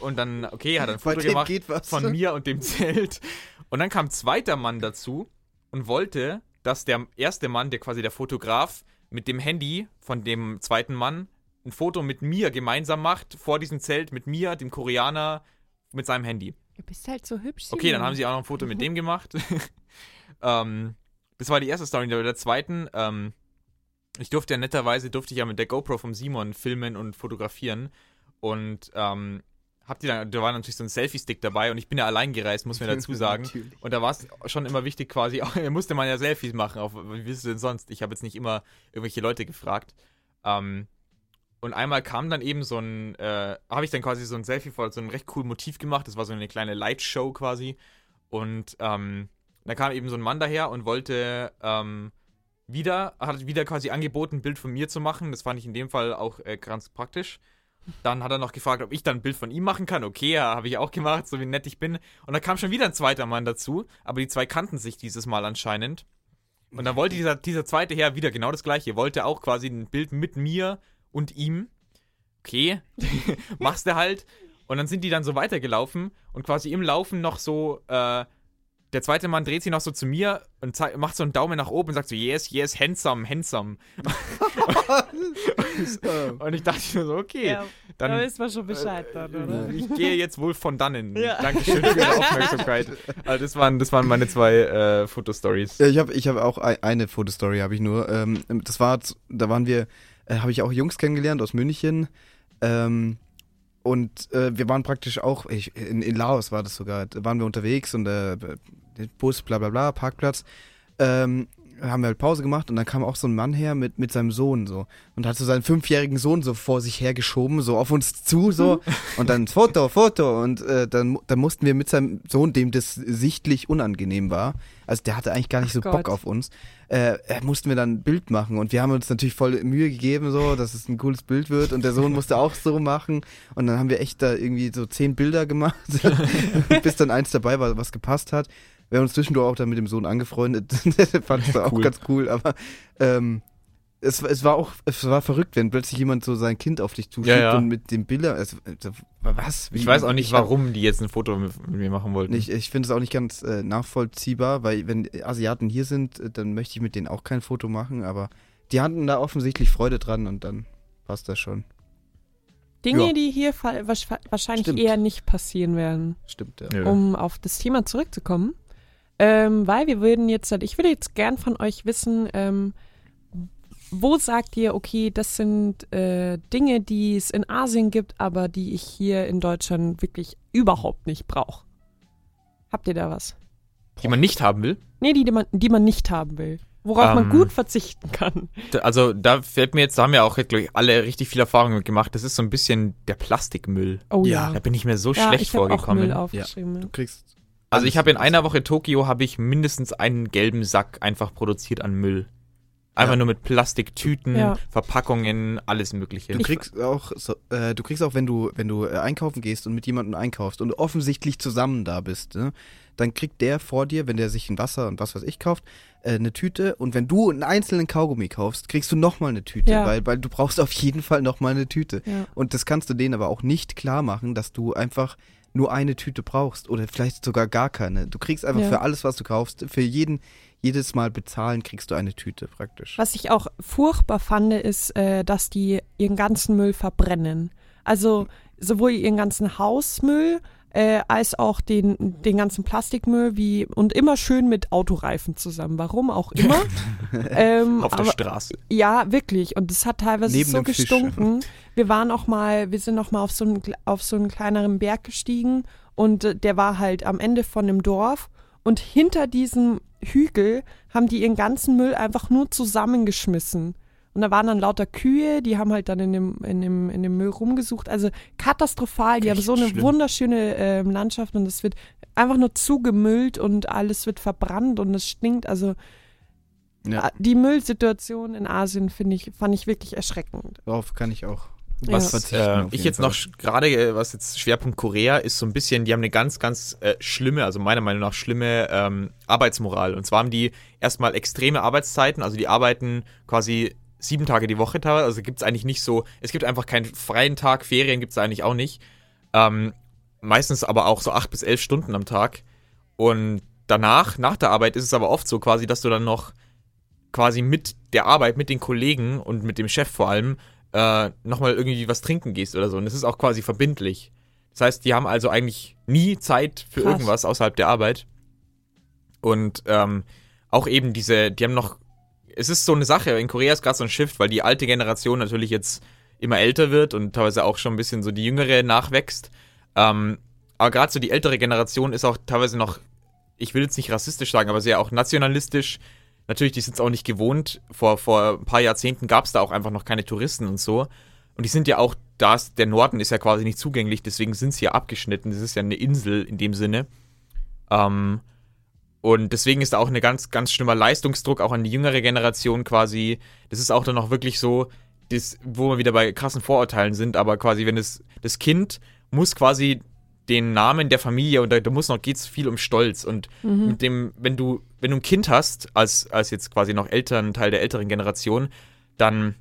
Speaker 1: Und dann, okay, hat er ein Foto gemacht von mir und dem Zelt. Und dann kam ein zweiter Mann dazu und wollte, dass der erste Mann, der quasi der Fotograf, mit dem Handy von dem zweiten Mann ein Foto mit mir gemeinsam macht, vor diesem Zelt, mit mir, dem Koreaner, mit seinem Handy.
Speaker 3: Du bist halt so hübsch.
Speaker 1: Okay, dann
Speaker 3: Simon.
Speaker 1: haben sie auch noch ein Foto mit dem gemacht. ähm, das war die erste Story. Bei der zweiten, ähm, ich durfte ja netterweise, durfte ich ja mit der GoPro vom Simon filmen und fotografieren. Und ähm, habt ihr dann, da war natürlich so ein Selfie-Stick dabei und ich bin ja allein gereist, muss man dazu sagen. Und da war es schon immer wichtig quasi, musste man ja Selfies machen, auf, wie willst du denn sonst? Ich habe jetzt nicht immer irgendwelche Leute gefragt. Ähm, und einmal kam dann eben so ein, äh, habe ich dann quasi so ein Selfie vor so einem recht coolen Motiv gemacht. Das war so eine kleine Lightshow quasi. Und ähm, da kam eben so ein Mann daher und wollte ähm, wieder, hat wieder quasi angeboten, ein Bild von mir zu machen. Das fand ich in dem Fall auch äh, ganz praktisch. Dann hat er noch gefragt, ob ich dann ein Bild von ihm machen kann. Okay, ja, habe ich auch gemacht, so wie nett ich bin. Und da kam schon wieder ein zweiter Mann dazu, aber die zwei kannten sich dieses Mal anscheinend. Und dann wollte dieser, dieser zweite Herr wieder genau das gleiche, wollte auch quasi ein Bild mit mir und ihm. Okay, machst du halt. Und dann sind die dann so weitergelaufen und quasi im Laufen noch so, äh, der zweite Mann dreht sich noch so zu mir und macht so einen Daumen nach oben und sagt so, yes, yes, handsome, handsome. Und ich dachte mir so, okay,
Speaker 3: Ja,
Speaker 1: dann
Speaker 3: da wissen wir schon Bescheid dann, oder?
Speaker 1: ich gehe jetzt wohl von dannen.
Speaker 3: Ja.
Speaker 1: Dankeschön für Ihre Aufmerksamkeit. Also das waren, das waren meine zwei äh, Fotostories.
Speaker 2: Ja, ich habe ich hab auch ei- eine Fotostory, habe ich nur. Ähm, das war, da waren wir, äh, habe ich auch Jungs kennengelernt aus München. Ähm, und äh, wir waren praktisch auch, ich, in, in Laos war das sogar, da waren wir unterwegs und äh, Bus, bla bla bla, Parkplatz. Ähm, haben wir halt Pause gemacht und dann kam auch so ein Mann her mit, mit seinem Sohn so. Und hat so seinen fünfjährigen Sohn so vor sich hergeschoben, so auf uns zu so. Und dann Foto, Foto. Und äh, dann, dann mussten wir mit seinem Sohn, dem das sichtlich unangenehm war, also der hatte eigentlich gar nicht
Speaker 3: Ach
Speaker 2: so
Speaker 3: Gott.
Speaker 2: Bock auf uns, äh, äh, mussten wir dann ein Bild machen. Und wir haben uns natürlich voll Mühe gegeben so, dass es ein cooles Bild wird. Und der Sohn musste auch so machen. Und dann haben wir echt da irgendwie so zehn Bilder gemacht, bis dann eins dabei war, was gepasst hat. Wir haben uns zwischendurch auch dann mit dem Sohn angefreundet. Fand ich auch
Speaker 1: Cool.
Speaker 2: ganz cool, aber ähm, es, es war auch, es war verrückt, wenn plötzlich jemand so sein Kind auf dich zuschiebt
Speaker 1: Ja, ja.
Speaker 2: und mit dem Bilder, also, also, was?
Speaker 1: Ich weiß auch nicht,
Speaker 2: ich hab-
Speaker 1: warum die jetzt ein Foto mit, mit mir machen wollten.
Speaker 2: Ich, ich finde es auch nicht ganz äh, nachvollziehbar, weil wenn Asiaten hier sind, äh, dann möchte ich mit denen auch kein Foto machen, aber die hatten da offensichtlich Freude dran und dann passt das schon.
Speaker 3: Dinge,
Speaker 2: Ja.
Speaker 3: die hier wahrscheinlich
Speaker 2: Stimmt.
Speaker 3: eher nicht passieren werden.
Speaker 2: Stimmt. Ja.
Speaker 3: um auf das Thema zurückzukommen. Ähm, weil wir würden jetzt, ich würde jetzt gern von euch wissen, ähm, wo sagt ihr, okay, das sind äh, Dinge, die es in Asien gibt, aber die ich hier in Deutschland wirklich überhaupt nicht brauche? Habt ihr da was?
Speaker 1: Die man nicht haben will.
Speaker 3: Nee, die, die, man, die man nicht haben will. Worauf man
Speaker 1: Ähm.
Speaker 3: gut verzichten kann.
Speaker 1: Also da fällt mir jetzt, da haben ja auch, glaube ich, alle richtig viel Erfahrung mit gemacht. Das ist so ein bisschen der Plastikmüll.
Speaker 3: Oh
Speaker 2: Ja,
Speaker 3: ja.
Speaker 1: Da bin ich mir so
Speaker 3: ja,
Speaker 1: schlecht
Speaker 3: ich habe auch
Speaker 1: vorgekommen.
Speaker 3: Müll aufgeschrieben.
Speaker 2: Du kriegst.
Speaker 1: Also ich habe in einer Woche Tokio habe ich mindestens einen gelben Sack einfach produziert an Müll. Einfach
Speaker 2: Ja.
Speaker 1: nur mit Plastiktüten,
Speaker 3: Ja.
Speaker 1: Verpackungen, alles mögliche.
Speaker 2: Du kriegst auch, so, äh, du kriegst auch, wenn du, wenn du äh, einkaufen gehst und mit jemandem einkaufst und du offensichtlich zusammen da bist, ne? dann kriegt der vor dir, wenn der sich ein Wasser und was weiß ich kauft, äh, eine Tüte und wenn du einen einzelnen Kaugummi kaufst, kriegst du nochmal eine Tüte,
Speaker 3: Ja.
Speaker 2: weil, weil du brauchst auf jeden Fall nochmal eine Tüte.
Speaker 3: Ja.
Speaker 2: Und das kannst du denen aber auch nicht klar machen, dass du einfach nur eine Tüte brauchst oder vielleicht sogar gar keine. Du kriegst einfach
Speaker 3: Ja.
Speaker 2: für alles, was du kaufst, für jeden, jedes Mal bezahlen, kriegst du eine Tüte praktisch.
Speaker 3: Was ich auch furchtbar fand, ist, äh, dass die ihren ganzen Müll verbrennen. Also sowohl ihren ganzen Hausmüll äh, als auch den, den ganzen Plastikmüll wie und immer schön mit Autoreifen zusammen. Warum auch immer. ähm,
Speaker 1: Auf der
Speaker 3: aber,
Speaker 1: Straße.
Speaker 3: ja, wirklich. Und es hat teilweise
Speaker 2: Neben
Speaker 3: so
Speaker 2: dem Fisch.
Speaker 3: gestunken. Wir waren auch mal, wir sind noch mal auf so einen, auf so einen kleineren Berg gestiegen und äh, der war halt am Ende von dem Dorf. Und hinter diesem Hügel haben die ihren ganzen Müll einfach nur zusammengeschmissen. Und da waren dann lauter Kühe, die haben halt dann in dem, in dem, in dem Müll rumgesucht. Also katastrophal. Die haben
Speaker 1: Echt
Speaker 3: so eine
Speaker 1: schlimm.
Speaker 3: wunderschöne ähm, Landschaft und es wird einfach nur zugemüllt und alles wird verbrannt und es stinkt. Also
Speaker 2: Ja,
Speaker 3: Ah, Die Müllsituation in Asien finde ich, fand ich wirklich erschreckend.
Speaker 2: darauf kann ich auch.
Speaker 1: Was
Speaker 2: verzichten
Speaker 1: äh, ich jetzt
Speaker 2: Fall.
Speaker 1: noch gerade, äh, was jetzt Schwerpunkt Korea ist, so ein bisschen, die haben eine ganz, ganz äh, schlimme, also meiner Meinung nach schlimme ähm, Arbeitsmoral. Und zwar haben die erstmal extreme Arbeitszeiten, also die arbeiten quasi sieben Tage die Woche teilweise, also gibt es eigentlich nicht so, es gibt einfach keinen freien Tag, Ferien gibt es eigentlich auch nicht. Ähm, meistens aber auch so acht bis elf Stunden am Tag. Und danach, nach der Arbeit, ist es aber oft so quasi, dass du dann noch quasi mit der Arbeit, mit den Kollegen und mit dem Chef vor allem äh, nochmal irgendwie was trinken gehst oder so. Und das ist auch quasi verbindlich. Das heißt, die haben also eigentlich nie Zeit für
Speaker 3: Krass.
Speaker 1: irgendwas außerhalb der Arbeit. Und ähm, auch eben diese, die haben noch, es ist so eine Sache, in Korea ist gerade so ein Shift, weil die alte Generation natürlich jetzt immer älter wird und teilweise auch schon ein bisschen so die jüngere nachwächst. Ähm, aber gerade so die ältere Generation ist auch teilweise noch, ich will jetzt nicht rassistisch sagen, aber sehr auch nationalistisch. Natürlich, die sind es auch nicht gewohnt. Vor, vor ein paar Jahrzehnten gab es da auch einfach noch keine Touristen und so. Und die sind ja auch, da der Norden ist ja quasi nicht zugänglich, deswegen sind sie ja abgeschnitten. Das ist ja eine Insel in dem Sinne. Ähm, und deswegen ist da auch ein ganz, ganz schlimmer Leistungsdruck auch an die jüngere Generation quasi. Das ist auch dann noch wirklich so, das, wo wir wieder bei krassen Vorurteilen sind, aber quasi, wenn es, das Kind muss quasi den Namen der Familie und da, da muss noch, geht's viel um Stolz und mit dem, wenn du, wenn du ein Kind hast, als, als jetzt quasi noch älteren, Teil der älteren Generation, dann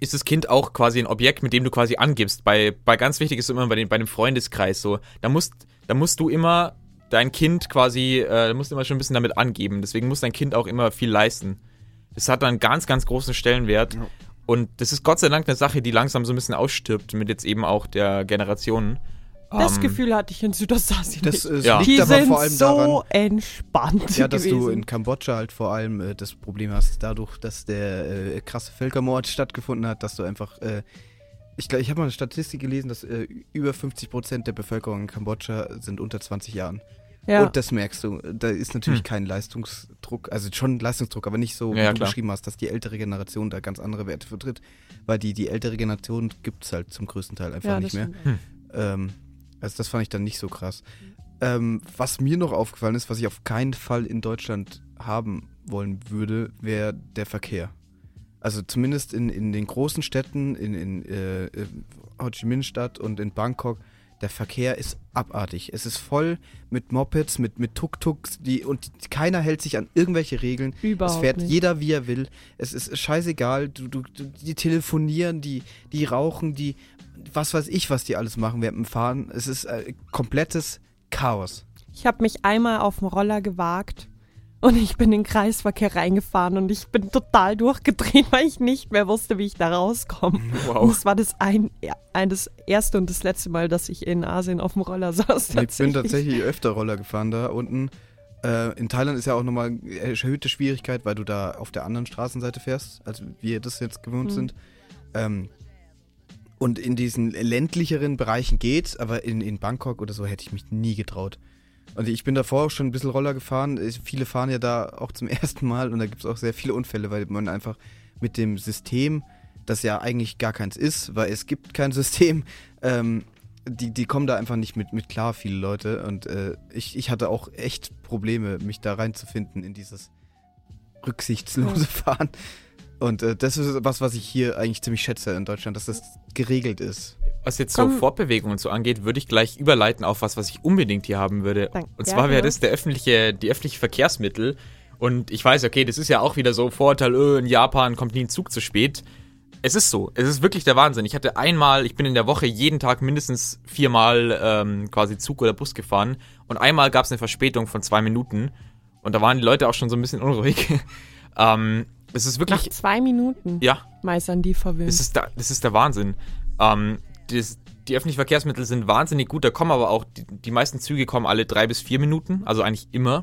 Speaker 1: ist das Kind auch quasi ein Objekt, mit dem du quasi angibst. Bei, bei ganz wichtig ist immer bei, den, bei dem Freundeskreis so. Da musst, da musst du immer dein Kind quasi, äh, musst immer schon ein bisschen damit angeben. Deswegen muss dein Kind auch immer viel leisten. Das hat dann einen ganz, ganz großen Stellenwert. Und das ist Gott sei Dank eine Sache, die langsam so ein bisschen ausstirbt, mit jetzt eben auch der Generation.
Speaker 3: Das
Speaker 1: Ähm,
Speaker 3: Gefühl hatte ich in Südostasien.
Speaker 2: Das
Speaker 3: nicht.
Speaker 2: äh,
Speaker 1: Ja.
Speaker 2: liegt
Speaker 3: die
Speaker 2: aber
Speaker 3: sind
Speaker 2: vor allem
Speaker 3: so
Speaker 2: daran,
Speaker 3: entspannt
Speaker 2: ja, dass
Speaker 3: gewesen.
Speaker 2: du in Kambodscha halt vor allem äh, das Problem hast, dadurch, dass der äh, krasse Völkermord stattgefunden hat, dass du einfach, äh, ich glaube, ich habe mal eine Statistik gelesen, dass äh, über 50 Prozent der Bevölkerung in Kambodscha sind unter 20 Jahren.
Speaker 3: Ja.
Speaker 2: Und das merkst du. Da ist natürlich
Speaker 1: Hm.
Speaker 2: kein Leistungsdruck, also schon Leistungsdruck, aber nicht so,
Speaker 1: Ja,
Speaker 2: wie
Speaker 1: ja,
Speaker 2: du
Speaker 1: klar.
Speaker 2: beschrieben hast, dass die ältere Generation da ganz andere Werte vertritt. Weil die, die ältere Generation gibt es halt zum größten Teil einfach
Speaker 3: ja,
Speaker 2: nicht mehr.
Speaker 3: stimmt.
Speaker 2: Ähm, also das fand ich dann nicht so krass. Ähm, was mir noch aufgefallen ist, was ich auf keinen Fall in Deutschland haben wollen würde, wäre der Verkehr. Also zumindest in, in den großen Städten, in, in äh, äh, Ho Chi Minh Stadt und in Bangkok, der Verkehr ist abartig. Es ist voll mit Mopeds, mit, mit Tuk-Tuks, die, und keiner hält sich an irgendwelche Regeln.
Speaker 3: Überhaupt
Speaker 2: es fährt
Speaker 3: nicht.
Speaker 2: jeder, wie er will. Es ist scheißegal. Du, du, du, die telefonieren, die, die rauchen, die, was weiß ich, was die alles machen während dem Fahren. Es ist äh, komplettes Chaos.
Speaker 3: Ich habe mich einmal auf dem Roller gewagt und ich bin in den Kreisverkehr reingefahren und ich bin total durchgedreht, weil ich nicht mehr wusste, wie ich da rauskomme. Und
Speaker 1: Wow.
Speaker 3: das war das, ein, ein, das erste und das letzte Mal, dass ich in Asien auf dem Roller saß.
Speaker 2: Ich bin tatsächlich öfter Roller gefahren da unten. Äh, in Thailand ist ja auch nochmal erhöhte Schwierigkeit, weil du da auf der anderen Straßenseite fährst, als wir das jetzt gewohnt
Speaker 3: Mhm.
Speaker 2: sind. Ähm, und in diesen ländlicheren Bereichen geht's, aber in, in Bangkok oder so hätte ich mich nie getraut. Und ich bin davor auch schon ein bisschen Roller gefahren. Ich- Viele fahren ja da auch zum ersten Mal und da gibt es auch sehr viele Unfälle, weil man einfach mit dem System, das ja eigentlich gar keins ist, weil es gibt kein System, ähm, die, die kommen da einfach nicht mit, mit klar, viele Leute. Und äh, ich, ich hatte auch echt Probleme, mich da reinzufinden in dieses rücksichtslose Fahren. Und äh, das ist was, was ich hier eigentlich ziemlich schätze in Deutschland, dass das geregelt ist.
Speaker 1: Was jetzt so
Speaker 3: Komm.
Speaker 1: Fortbewegungen und so angeht, würde ich gleich überleiten auf was, was ich unbedingt hier haben würde.
Speaker 3: Dank-
Speaker 1: Und
Speaker 3: ja,
Speaker 1: zwar wäre
Speaker 3: genau.
Speaker 1: das der öffentliche, die öffentliche Verkehrsmittel. Und ich weiß, okay, das ist ja auch wieder so Vorurteil, öh, in Japan kommt nie ein Zug zu spät. Es ist so, es ist wirklich der Wahnsinn. Ich hatte einmal, ich bin in der Woche jeden Tag mindestens viermal ähm, quasi Zug oder Bus gefahren und einmal gab es eine Verspätung von zwei Minuten und da waren die Leute auch schon so ein bisschen unruhig. ähm, es ist
Speaker 3: Nach
Speaker 1: wirklich,
Speaker 3: zwei Minuten
Speaker 1: ja,
Speaker 3: meistern die verwöhnt.
Speaker 1: das ist, da, das ist der Wahnsinn. Ähm, das, die öffentlichen Verkehrsmittel sind wahnsinnig gut, da kommen aber auch, die, die meisten Züge kommen alle drei bis vier Minuten, also eigentlich immer.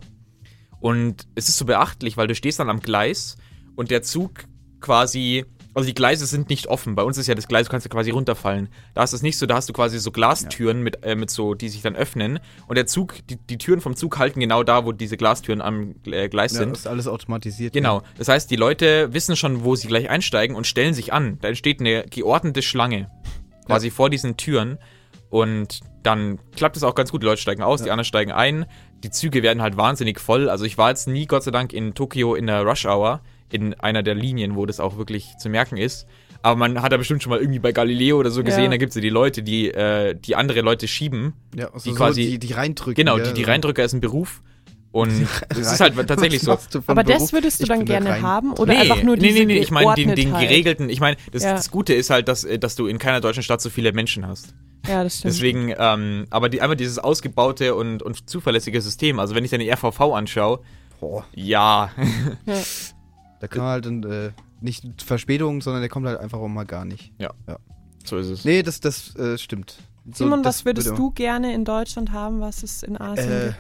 Speaker 1: Und es ist so beachtlich, weil du stehst dann am Gleis und der Zug quasi, also die Gleise sind nicht offen. Bei uns ist ja das Gleis, du kannst ja quasi runterfallen. Da ist das nicht so, da hast du quasi so Glastüren mit, äh, mit so, die sich dann öffnen. Und der Zug, die, die Türen vom Zug halten genau da, wo diese Glastüren am äh, Gleis
Speaker 2: Ja,
Speaker 1: sind.
Speaker 2: das ist alles automatisiert.
Speaker 1: Genau. Das heißt, die Leute wissen schon, wo sie gleich einsteigen und stellen sich an. Da entsteht eine geordnete Schlange quasi vor diesen Türen. Und dann klappt es auch ganz gut. Die Leute steigen aus, die anderen steigen ein. Die Züge werden halt wahnsinnig voll. Also ich war jetzt nie, Gott sei Dank, in Tokio in der Rush Hour, in einer der Linien, wo das auch wirklich zu merken ist. Aber man hat ja bestimmt schon mal irgendwie bei Galileo oder so gesehen,
Speaker 3: Ja.
Speaker 1: da gibt es ja die Leute, die, äh, die andere Leute schieben.
Speaker 2: Ja, also
Speaker 1: Die
Speaker 2: so
Speaker 1: quasi-
Speaker 2: die, die reindrücken.
Speaker 1: Genau,
Speaker 2: ja,
Speaker 1: die, die. Reindrücker ist ein Beruf. Und es ist halt tatsächlich so.
Speaker 3: Aber
Speaker 2: Beruf?
Speaker 3: das würdest du dann gerne
Speaker 2: Rein-
Speaker 3: haben oder einfach nur
Speaker 1: nee,
Speaker 3: diese
Speaker 1: nee, nee, ich meine den, den geregelten, ich meine, das,
Speaker 3: Ja.
Speaker 1: das Gute ist halt, dass, dass du in keiner deutschen Stadt so viele Menschen hast.
Speaker 3: Ja, das stimmt.
Speaker 1: Deswegen, ähm, aber die, einmal dieses ausgebaute und, und zuverlässige System, also wenn ich dann die RVV anschaue,
Speaker 2: Boah,
Speaker 1: ja,
Speaker 2: da kann man halt äh, nicht Verspätung, sondern der kommt halt einfach auch mal gar nicht.
Speaker 1: so ist es.
Speaker 2: Nee, das, das äh, stimmt. So,
Speaker 3: Simon,
Speaker 2: das
Speaker 3: was würdest
Speaker 2: würde-
Speaker 3: du gerne in Deutschland haben, was es in Asien
Speaker 2: Äh,
Speaker 3: gibt?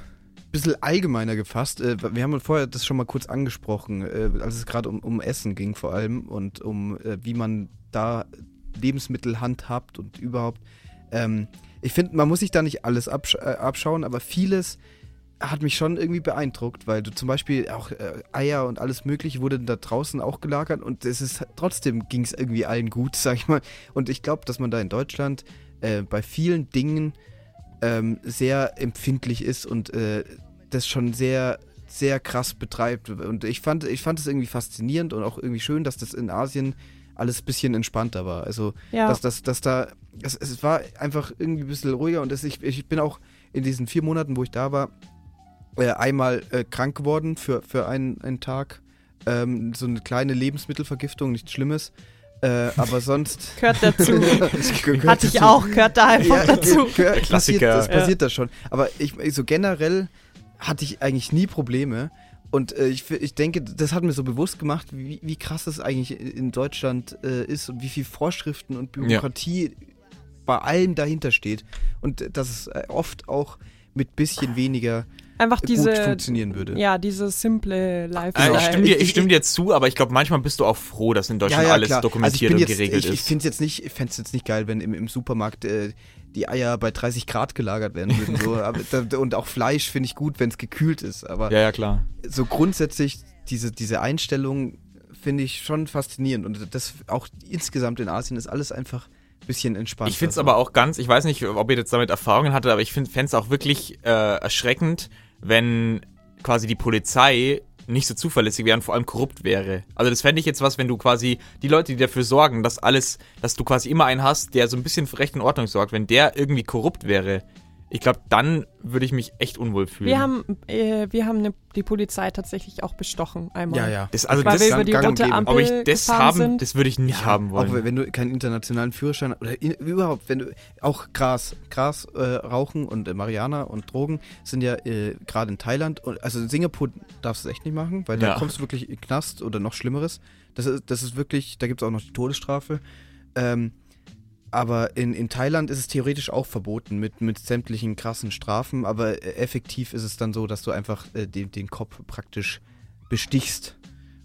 Speaker 2: Bisschen allgemeiner gefasst. Äh, wir haben vorher das schon mal kurz angesprochen, äh, als es gerade um, um Essen ging vor allem und um äh, wie man da Lebensmittel handhabt und überhaupt. Ähm, ich finde, man muss sich da nicht alles absch abschauen, aber vieles hat mich schon irgendwie beeindruckt, weil du zum Beispiel auch Eier und alles Mögliche wurde da draußen auch gelagert und es ist trotzdem ging es irgendwie allen gut, sag ich mal. Und ich glaube, dass man da in Deutschland äh, bei vielen Dingen ähm, sehr empfindlich ist und äh, das schon sehr, sehr krass betreibt. Und ich fand, ich fand es irgendwie faszinierend und auch irgendwie schön, dass das in Asien alles ein bisschen entspannter war. Also,
Speaker 3: Ja.
Speaker 2: dass, dass, dass da, es, es war einfach irgendwie ein bisschen ruhiger und das, ich, ich bin auch in diesen vier Monaten, wo ich da war, äh, einmal äh, krank geworden für, für einen, einen Tag. Ähm, so eine kleine Lebensmittelvergiftung, nichts Schlimmes. Äh, aber sonst.
Speaker 3: Gehört dazu.
Speaker 2: Gehört
Speaker 3: Hatte ich
Speaker 2: dazu.
Speaker 3: auch, gehört da einfach dazu.
Speaker 2: gehört- Passiert,
Speaker 1: Klassiker.
Speaker 2: das passiert da schon. Aber ich, so generell hatte ich eigentlich nie Probleme. Und äh, ich, ich denke, das hat mir so bewusst gemacht, wie, wie krass es eigentlich in Deutschland äh, ist und wie viel Vorschriften und Bürokratie bei allem dahinter steht. Und äh, dass es äh, oft auch mit bisschen weniger
Speaker 3: Einfach
Speaker 2: gut
Speaker 3: diese,
Speaker 2: funktionieren würde.
Speaker 3: ja, diese simple
Speaker 1: Äh,
Speaker 3: Lifestyle.
Speaker 1: ich stimme dir, ich
Speaker 2: Ich-
Speaker 1: stimme dir zu, aber ich glaube, manchmal bist du auch froh, dass in Deutschland alles
Speaker 2: klar.
Speaker 1: dokumentiert
Speaker 2: also ich
Speaker 1: und
Speaker 2: jetzt,
Speaker 1: geregelt
Speaker 2: ich, Ich
Speaker 1: ist.
Speaker 2: finde es jetzt nicht, ich fänd's jetzt nicht geil, wenn im, im Supermarkt äh, die Eier bei 30 Grad gelagert werden würden. So. Aber, und auch Fleisch finde ich gut, wenn es gekühlt ist. Aber
Speaker 1: Ja, ja, klar.
Speaker 2: so grundsätzlich diese, diese Einstellung finde ich schon faszinierend. Und das auch insgesamt in Asien ist alles einfach ein bisschen entspannter.
Speaker 1: Ich finde es aber auch ganz, ich weiß nicht, ob ihr jetzt damit Erfahrungen hattet, aber ich fände es auch wirklich äh, erschreckend, wenn quasi die Polizei nicht so zuverlässig wäre und vor allem korrupt wäre. Also das fände ich jetzt was, wenn du quasi die Leute, die dafür sorgen, dass alles, dass du quasi immer einen hast, der so ein bisschen für Recht und Ordnung sorgt, wenn der irgendwie korrupt wäre, ich glaube, dann würde ich mich echt unwohl fühlen.
Speaker 3: wir haben, äh, wir haben ne, die Polizei tatsächlich auch bestochen einmal.
Speaker 2: Ja, ja.
Speaker 1: das, also
Speaker 3: Weil
Speaker 1: das,
Speaker 3: wir über die
Speaker 2: gang und
Speaker 3: rote. Ampel
Speaker 1: ob ich das
Speaker 3: gefahren
Speaker 1: haben,
Speaker 3: sind.
Speaker 1: das würde ich nicht haben wollen.
Speaker 2: Auch wenn du keinen internationalen Führerschein oder in, überhaupt, wenn du auch Gras, Gras äh, rauchen und äh, Marihuana und Drogen sind ja äh, gerade in Thailand und also in Singapur darfst du es echt nicht machen, weil da
Speaker 1: Ja.
Speaker 2: kommst du wirklich in den Knast oder noch Schlimmeres. Das ist, das ist wirklich, da gibt es auch noch die Todesstrafe. Ähm, aber in, in Thailand ist es theoretisch auch verboten mit, mit sämtlichen krassen Strafen, aber äh, effektiv ist es dann so, dass du einfach äh, den, den Kopf praktisch bestichst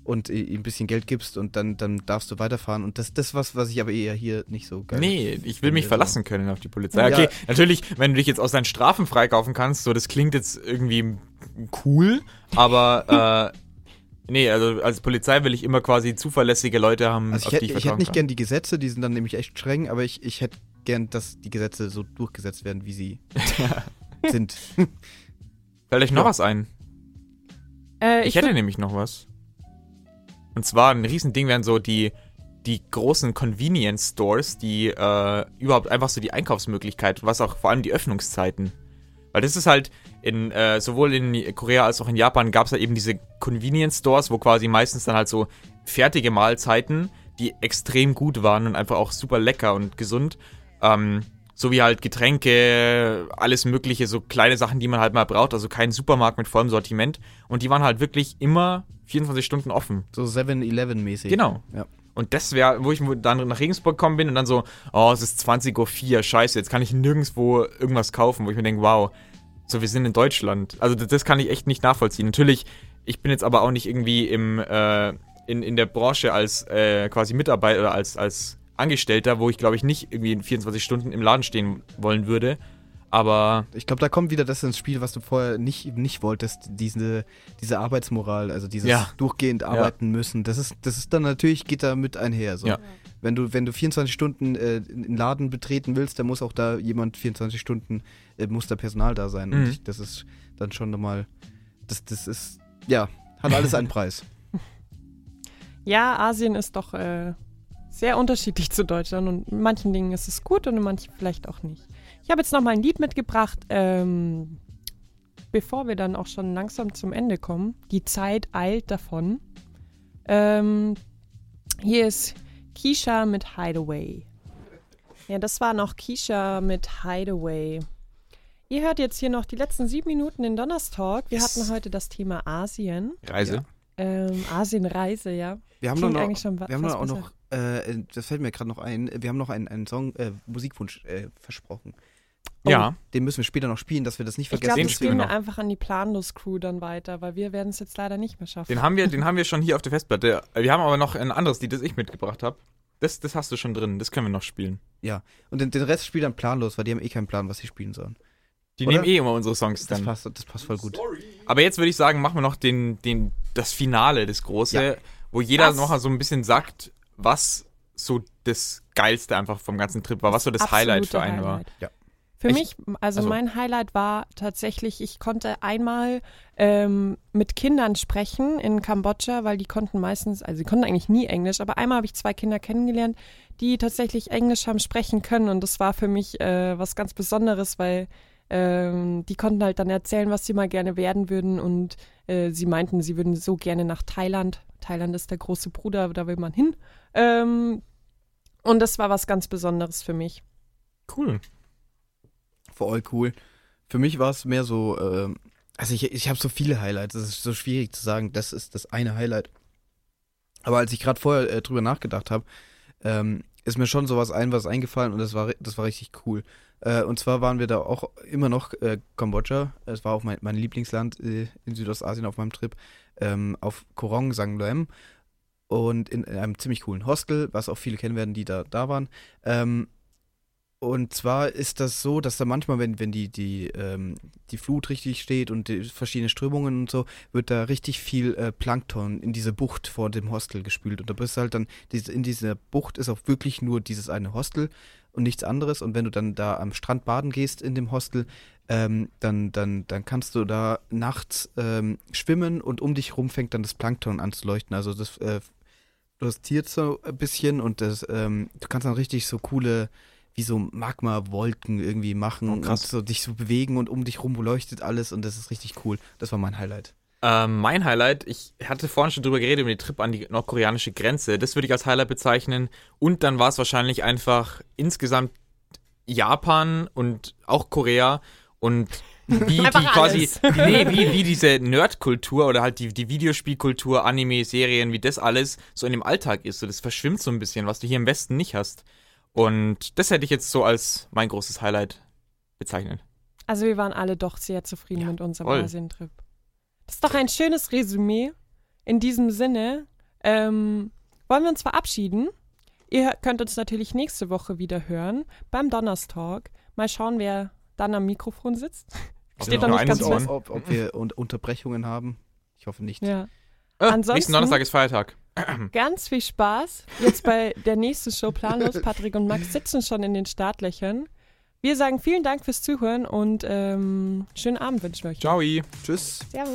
Speaker 2: und äh, ihm ein bisschen Geld gibst und dann, dann darfst du weiterfahren. Und das das was, was ich aber eher hier nicht so geil
Speaker 1: Nee, ich will mich verlassen können auf die Polizei.
Speaker 2: Ja.
Speaker 1: Okay, natürlich, wenn du dich jetzt aus deinen Strafen freikaufen kannst, so das klingt jetzt irgendwie cool, aber äh, nee, also als Polizei will ich immer quasi zuverlässige Leute haben,
Speaker 2: Also ich
Speaker 1: auf
Speaker 2: hätte
Speaker 1: die ich
Speaker 2: ich hätte nicht
Speaker 1: kann.
Speaker 2: gern die Gesetze, die sind dann nämlich echt streng, aber ich, ich hätte gern, dass die Gesetze so durchgesetzt werden, wie sie sind.
Speaker 1: Fällt euch noch
Speaker 2: Ja.
Speaker 1: was ein?
Speaker 3: Äh,
Speaker 1: Ich,
Speaker 3: ich
Speaker 1: hätte nämlich noch was. Und zwar ein Riesending wären so die die großen Convenience Stores, die äh, überhaupt einfach so die Einkaufsmöglichkeit, was auch vor allem die Öffnungszeiten. Weil das ist halt in äh, sowohl in Korea als auch in Japan gab es halt eben diese Convenience Stores, wo quasi meistens dann halt so fertige Mahlzeiten, die extrem gut waren und einfach auch super lecker und gesund, ähm, sowie halt Getränke, alles mögliche, so kleine Sachen, die man halt mal braucht, also kein Supermarkt mit vollem Sortiment. Und die waren halt wirklich immer 24 Stunden offen.
Speaker 2: So 7-Eleven-mäßig.
Speaker 1: Genau.
Speaker 2: Ja.
Speaker 1: Und das wäre, wo ich dann nach Regensburg gekommen bin und dann so, oh, es ist 20.04 Uhr, scheiße, jetzt kann ich nirgendwo irgendwas kaufen, wo ich mir denke, wow, so, wir sind in Deutschland. Also das, kann ich echt nicht nachvollziehen. Natürlich, ich bin jetzt aber auch nicht irgendwie im, äh, in, in der Branche als äh, quasi Mitarbeiter oder als, als Angestellter, wo ich glaube ich nicht irgendwie in 24 Stunden im Laden stehen wollen würde. Aber
Speaker 2: Ich glaube, da kommt wieder das ins Spiel, was du vorher nicht, nicht wolltest, diese, diese Arbeitsmoral, also dieses
Speaker 1: Ja.
Speaker 2: durchgehend arbeiten müssen. Das ist, das ist dann natürlich, geht da mit einher. So.
Speaker 1: Ja.
Speaker 2: Wenn du, wenn du 24 Stunden äh, einen Laden betreten willst, dann muss auch da jemand 24 Stunden, äh, muss da Personal da sein. Und
Speaker 1: Mhm.
Speaker 2: ich, das ist dann schon nochmal, das, das ist, ja, hat alles einen Preis.
Speaker 3: Ja, Asien ist doch äh, sehr unterschiedlich zu Deutschland und in manchen Dingen ist es gut und in manchen vielleicht auch nicht. Ich habe jetzt noch mal ein Lied mitgebracht, ähm, bevor wir dann auch schon langsam zum Ende kommen. Die Zeit eilt davon. Ähm, hier ist Keisha mit Hideaway. Ja, das war noch Keisha mit Hideaway. Ihr hört jetzt hier noch die letzten sieben Minuten in Donnerstalk. Wir
Speaker 1: Yes.
Speaker 3: hatten heute das Thema Asien.
Speaker 1: Reise.
Speaker 2: Ja.
Speaker 3: Ähm, Asienreise, ja.
Speaker 2: Wir haben
Speaker 3: Klingt
Speaker 2: noch,
Speaker 3: eigentlich schon wa-
Speaker 2: wir haben auch noch, äh, das fällt mir gerade noch ein, wir haben noch einen, einen Song, äh, Musikwunsch äh, versprochen.
Speaker 1: Ja.
Speaker 2: Den müssen wir später noch spielen, dass wir das nicht
Speaker 3: Ich
Speaker 2: vergessen.
Speaker 3: glaube,
Speaker 1: Den
Speaker 3: das
Speaker 1: spielen
Speaker 3: spielen
Speaker 1: wir
Speaker 3: wir einfach an die Planlos-Crew dann weiter, weil wir werden es jetzt leider nicht mehr schaffen.
Speaker 1: Den haben wir, den haben wir schon hier auf der Festplatte. Wir haben aber noch ein anderes Lied, das ich mitgebracht habe. Das, das hast du schon drin, das können wir noch spielen.
Speaker 2: Und den, den Rest spielt dann planlos, weil die haben eh keinen Plan, was sie spielen sollen.
Speaker 1: Die
Speaker 2: Oder?
Speaker 1: nehmen eh immer unsere Songs
Speaker 2: Das
Speaker 1: dann.
Speaker 2: passt, das passt voll gut.
Speaker 1: Aber jetzt würde ich sagen, machen wir noch den, den, das Finale, das große,
Speaker 2: Ja.
Speaker 1: wo jeder
Speaker 3: Was?
Speaker 1: noch mal so ein bisschen sagt, was so das Geilste einfach vom ganzen Trip war, was so das
Speaker 3: Absolute
Speaker 1: Highlight für einen war.
Speaker 3: Highlight.
Speaker 2: Ja.
Speaker 3: Für
Speaker 1: Ich-
Speaker 3: mich, also,
Speaker 1: also-
Speaker 3: mein Highlight war tatsächlich, ich konnte einmal ähm, mit Kindern sprechen in Kambodscha, weil die konnten meistens, also sie konnten eigentlich nie Englisch, aber einmal habe ich zwei Kinder kennengelernt, die tatsächlich Englisch haben sprechen können und das war für mich äh, was ganz Besonderes, weil ähm, die konnten halt dann erzählen, was sie mal gerne werden würden und äh, sie meinten, sie würden so gerne nach Thailand. Thailand ist der große Bruder, da will man hin. Ähm, und das war was ganz Besonderes für mich.
Speaker 1: Cool.
Speaker 2: Voll cool. Für mich war es mehr so, ähm, also ich, ich habe so viele Highlights, es ist so schwierig zu sagen, das ist das eine Highlight. Aber als ich gerade vorher äh, drüber nachgedacht habe, ähm, ist mir schon sowas ein, was eingefallen und das war, das war richtig cool. Äh, und zwar waren wir da auch immer noch äh, Kambodscha, es war auch mein, mein Lieblingsland äh, in Südostasien auf meinem Trip, ähm, auf Korong Sangloem und in, in einem ziemlich coolen Hostel, was auch viele kennen werden, die da, da waren. Ähm, und zwar ist das so, dass da manchmal, wenn, wenn die, die, ähm, die Flut richtig steht und die verschiedene Strömungen und so, wird da richtig viel äh, Plankton in diese Bucht vor dem Hostel gespült. Und da bist du halt dann, in dieser Bucht ist auch wirklich nur dieses eine Hostel und nichts anderes. Und wenn du dann da am Strand baden gehst in dem Hostel, ähm, dann, dann, dann kannst du da nachts ähm, schwimmen und um dich rum fängt dann das Plankton an zu leuchten. Also das äh, fluoresziert so ein bisschen und das, ähm, du kannst dann richtig so coole wie so Magma-Wolken irgendwie machen
Speaker 1: Oh,
Speaker 2: und so dich so bewegen und um dich rum leuchtet alles und das ist richtig cool. Das war mein Highlight.
Speaker 1: Ähm, mein Highlight, ich hatte vorhin schon drüber geredet, über den Trip an die nordkoreanische Grenze. Das würde ich als Highlight bezeichnen. Und dann war es wahrscheinlich einfach insgesamt Japan und auch Korea und wie die
Speaker 3: Einfach
Speaker 1: quasi, die, nee, wie, wie diese Nerdkultur oder halt die, die Videospielkultur, Anime, Serien, wie das alles so in dem Alltag ist. So, das verschwimmt so ein bisschen, was du hier im Westen nicht hast. Und das hätte ich jetzt so als mein großes Highlight bezeichnet.
Speaker 3: Also wir waren alle doch sehr zufrieden
Speaker 1: Ja,
Speaker 3: mit unserem. Asientrip. Das ist doch ein schönes Resümee. In diesem Sinne ähm, wollen wir uns verabschieden. Ihr könnt uns natürlich nächste Woche wieder hören beim Donnerstalk. Mal schauen, wer dann am Mikrofon sitzt. Steht
Speaker 1: noch
Speaker 3: noch nicht ganz fest.
Speaker 2: Ob, ob wir un Unterbrechungen haben? Ich hoffe nicht.
Speaker 3: Ja.
Speaker 1: Äh,
Speaker 3: Ansonsten-
Speaker 1: nächsten Donnerstag ist Feiertag.
Speaker 3: Ganz viel Spaß. Jetzt bei der nächsten Show Planlos. Patrick und Max sitzen schon in den Startlöchern. Wir sagen vielen Dank fürs Zuhören und ähm, schönen Abend wünschen wir euch.
Speaker 1: Ciao.
Speaker 2: Tschüss.
Speaker 3: Servus.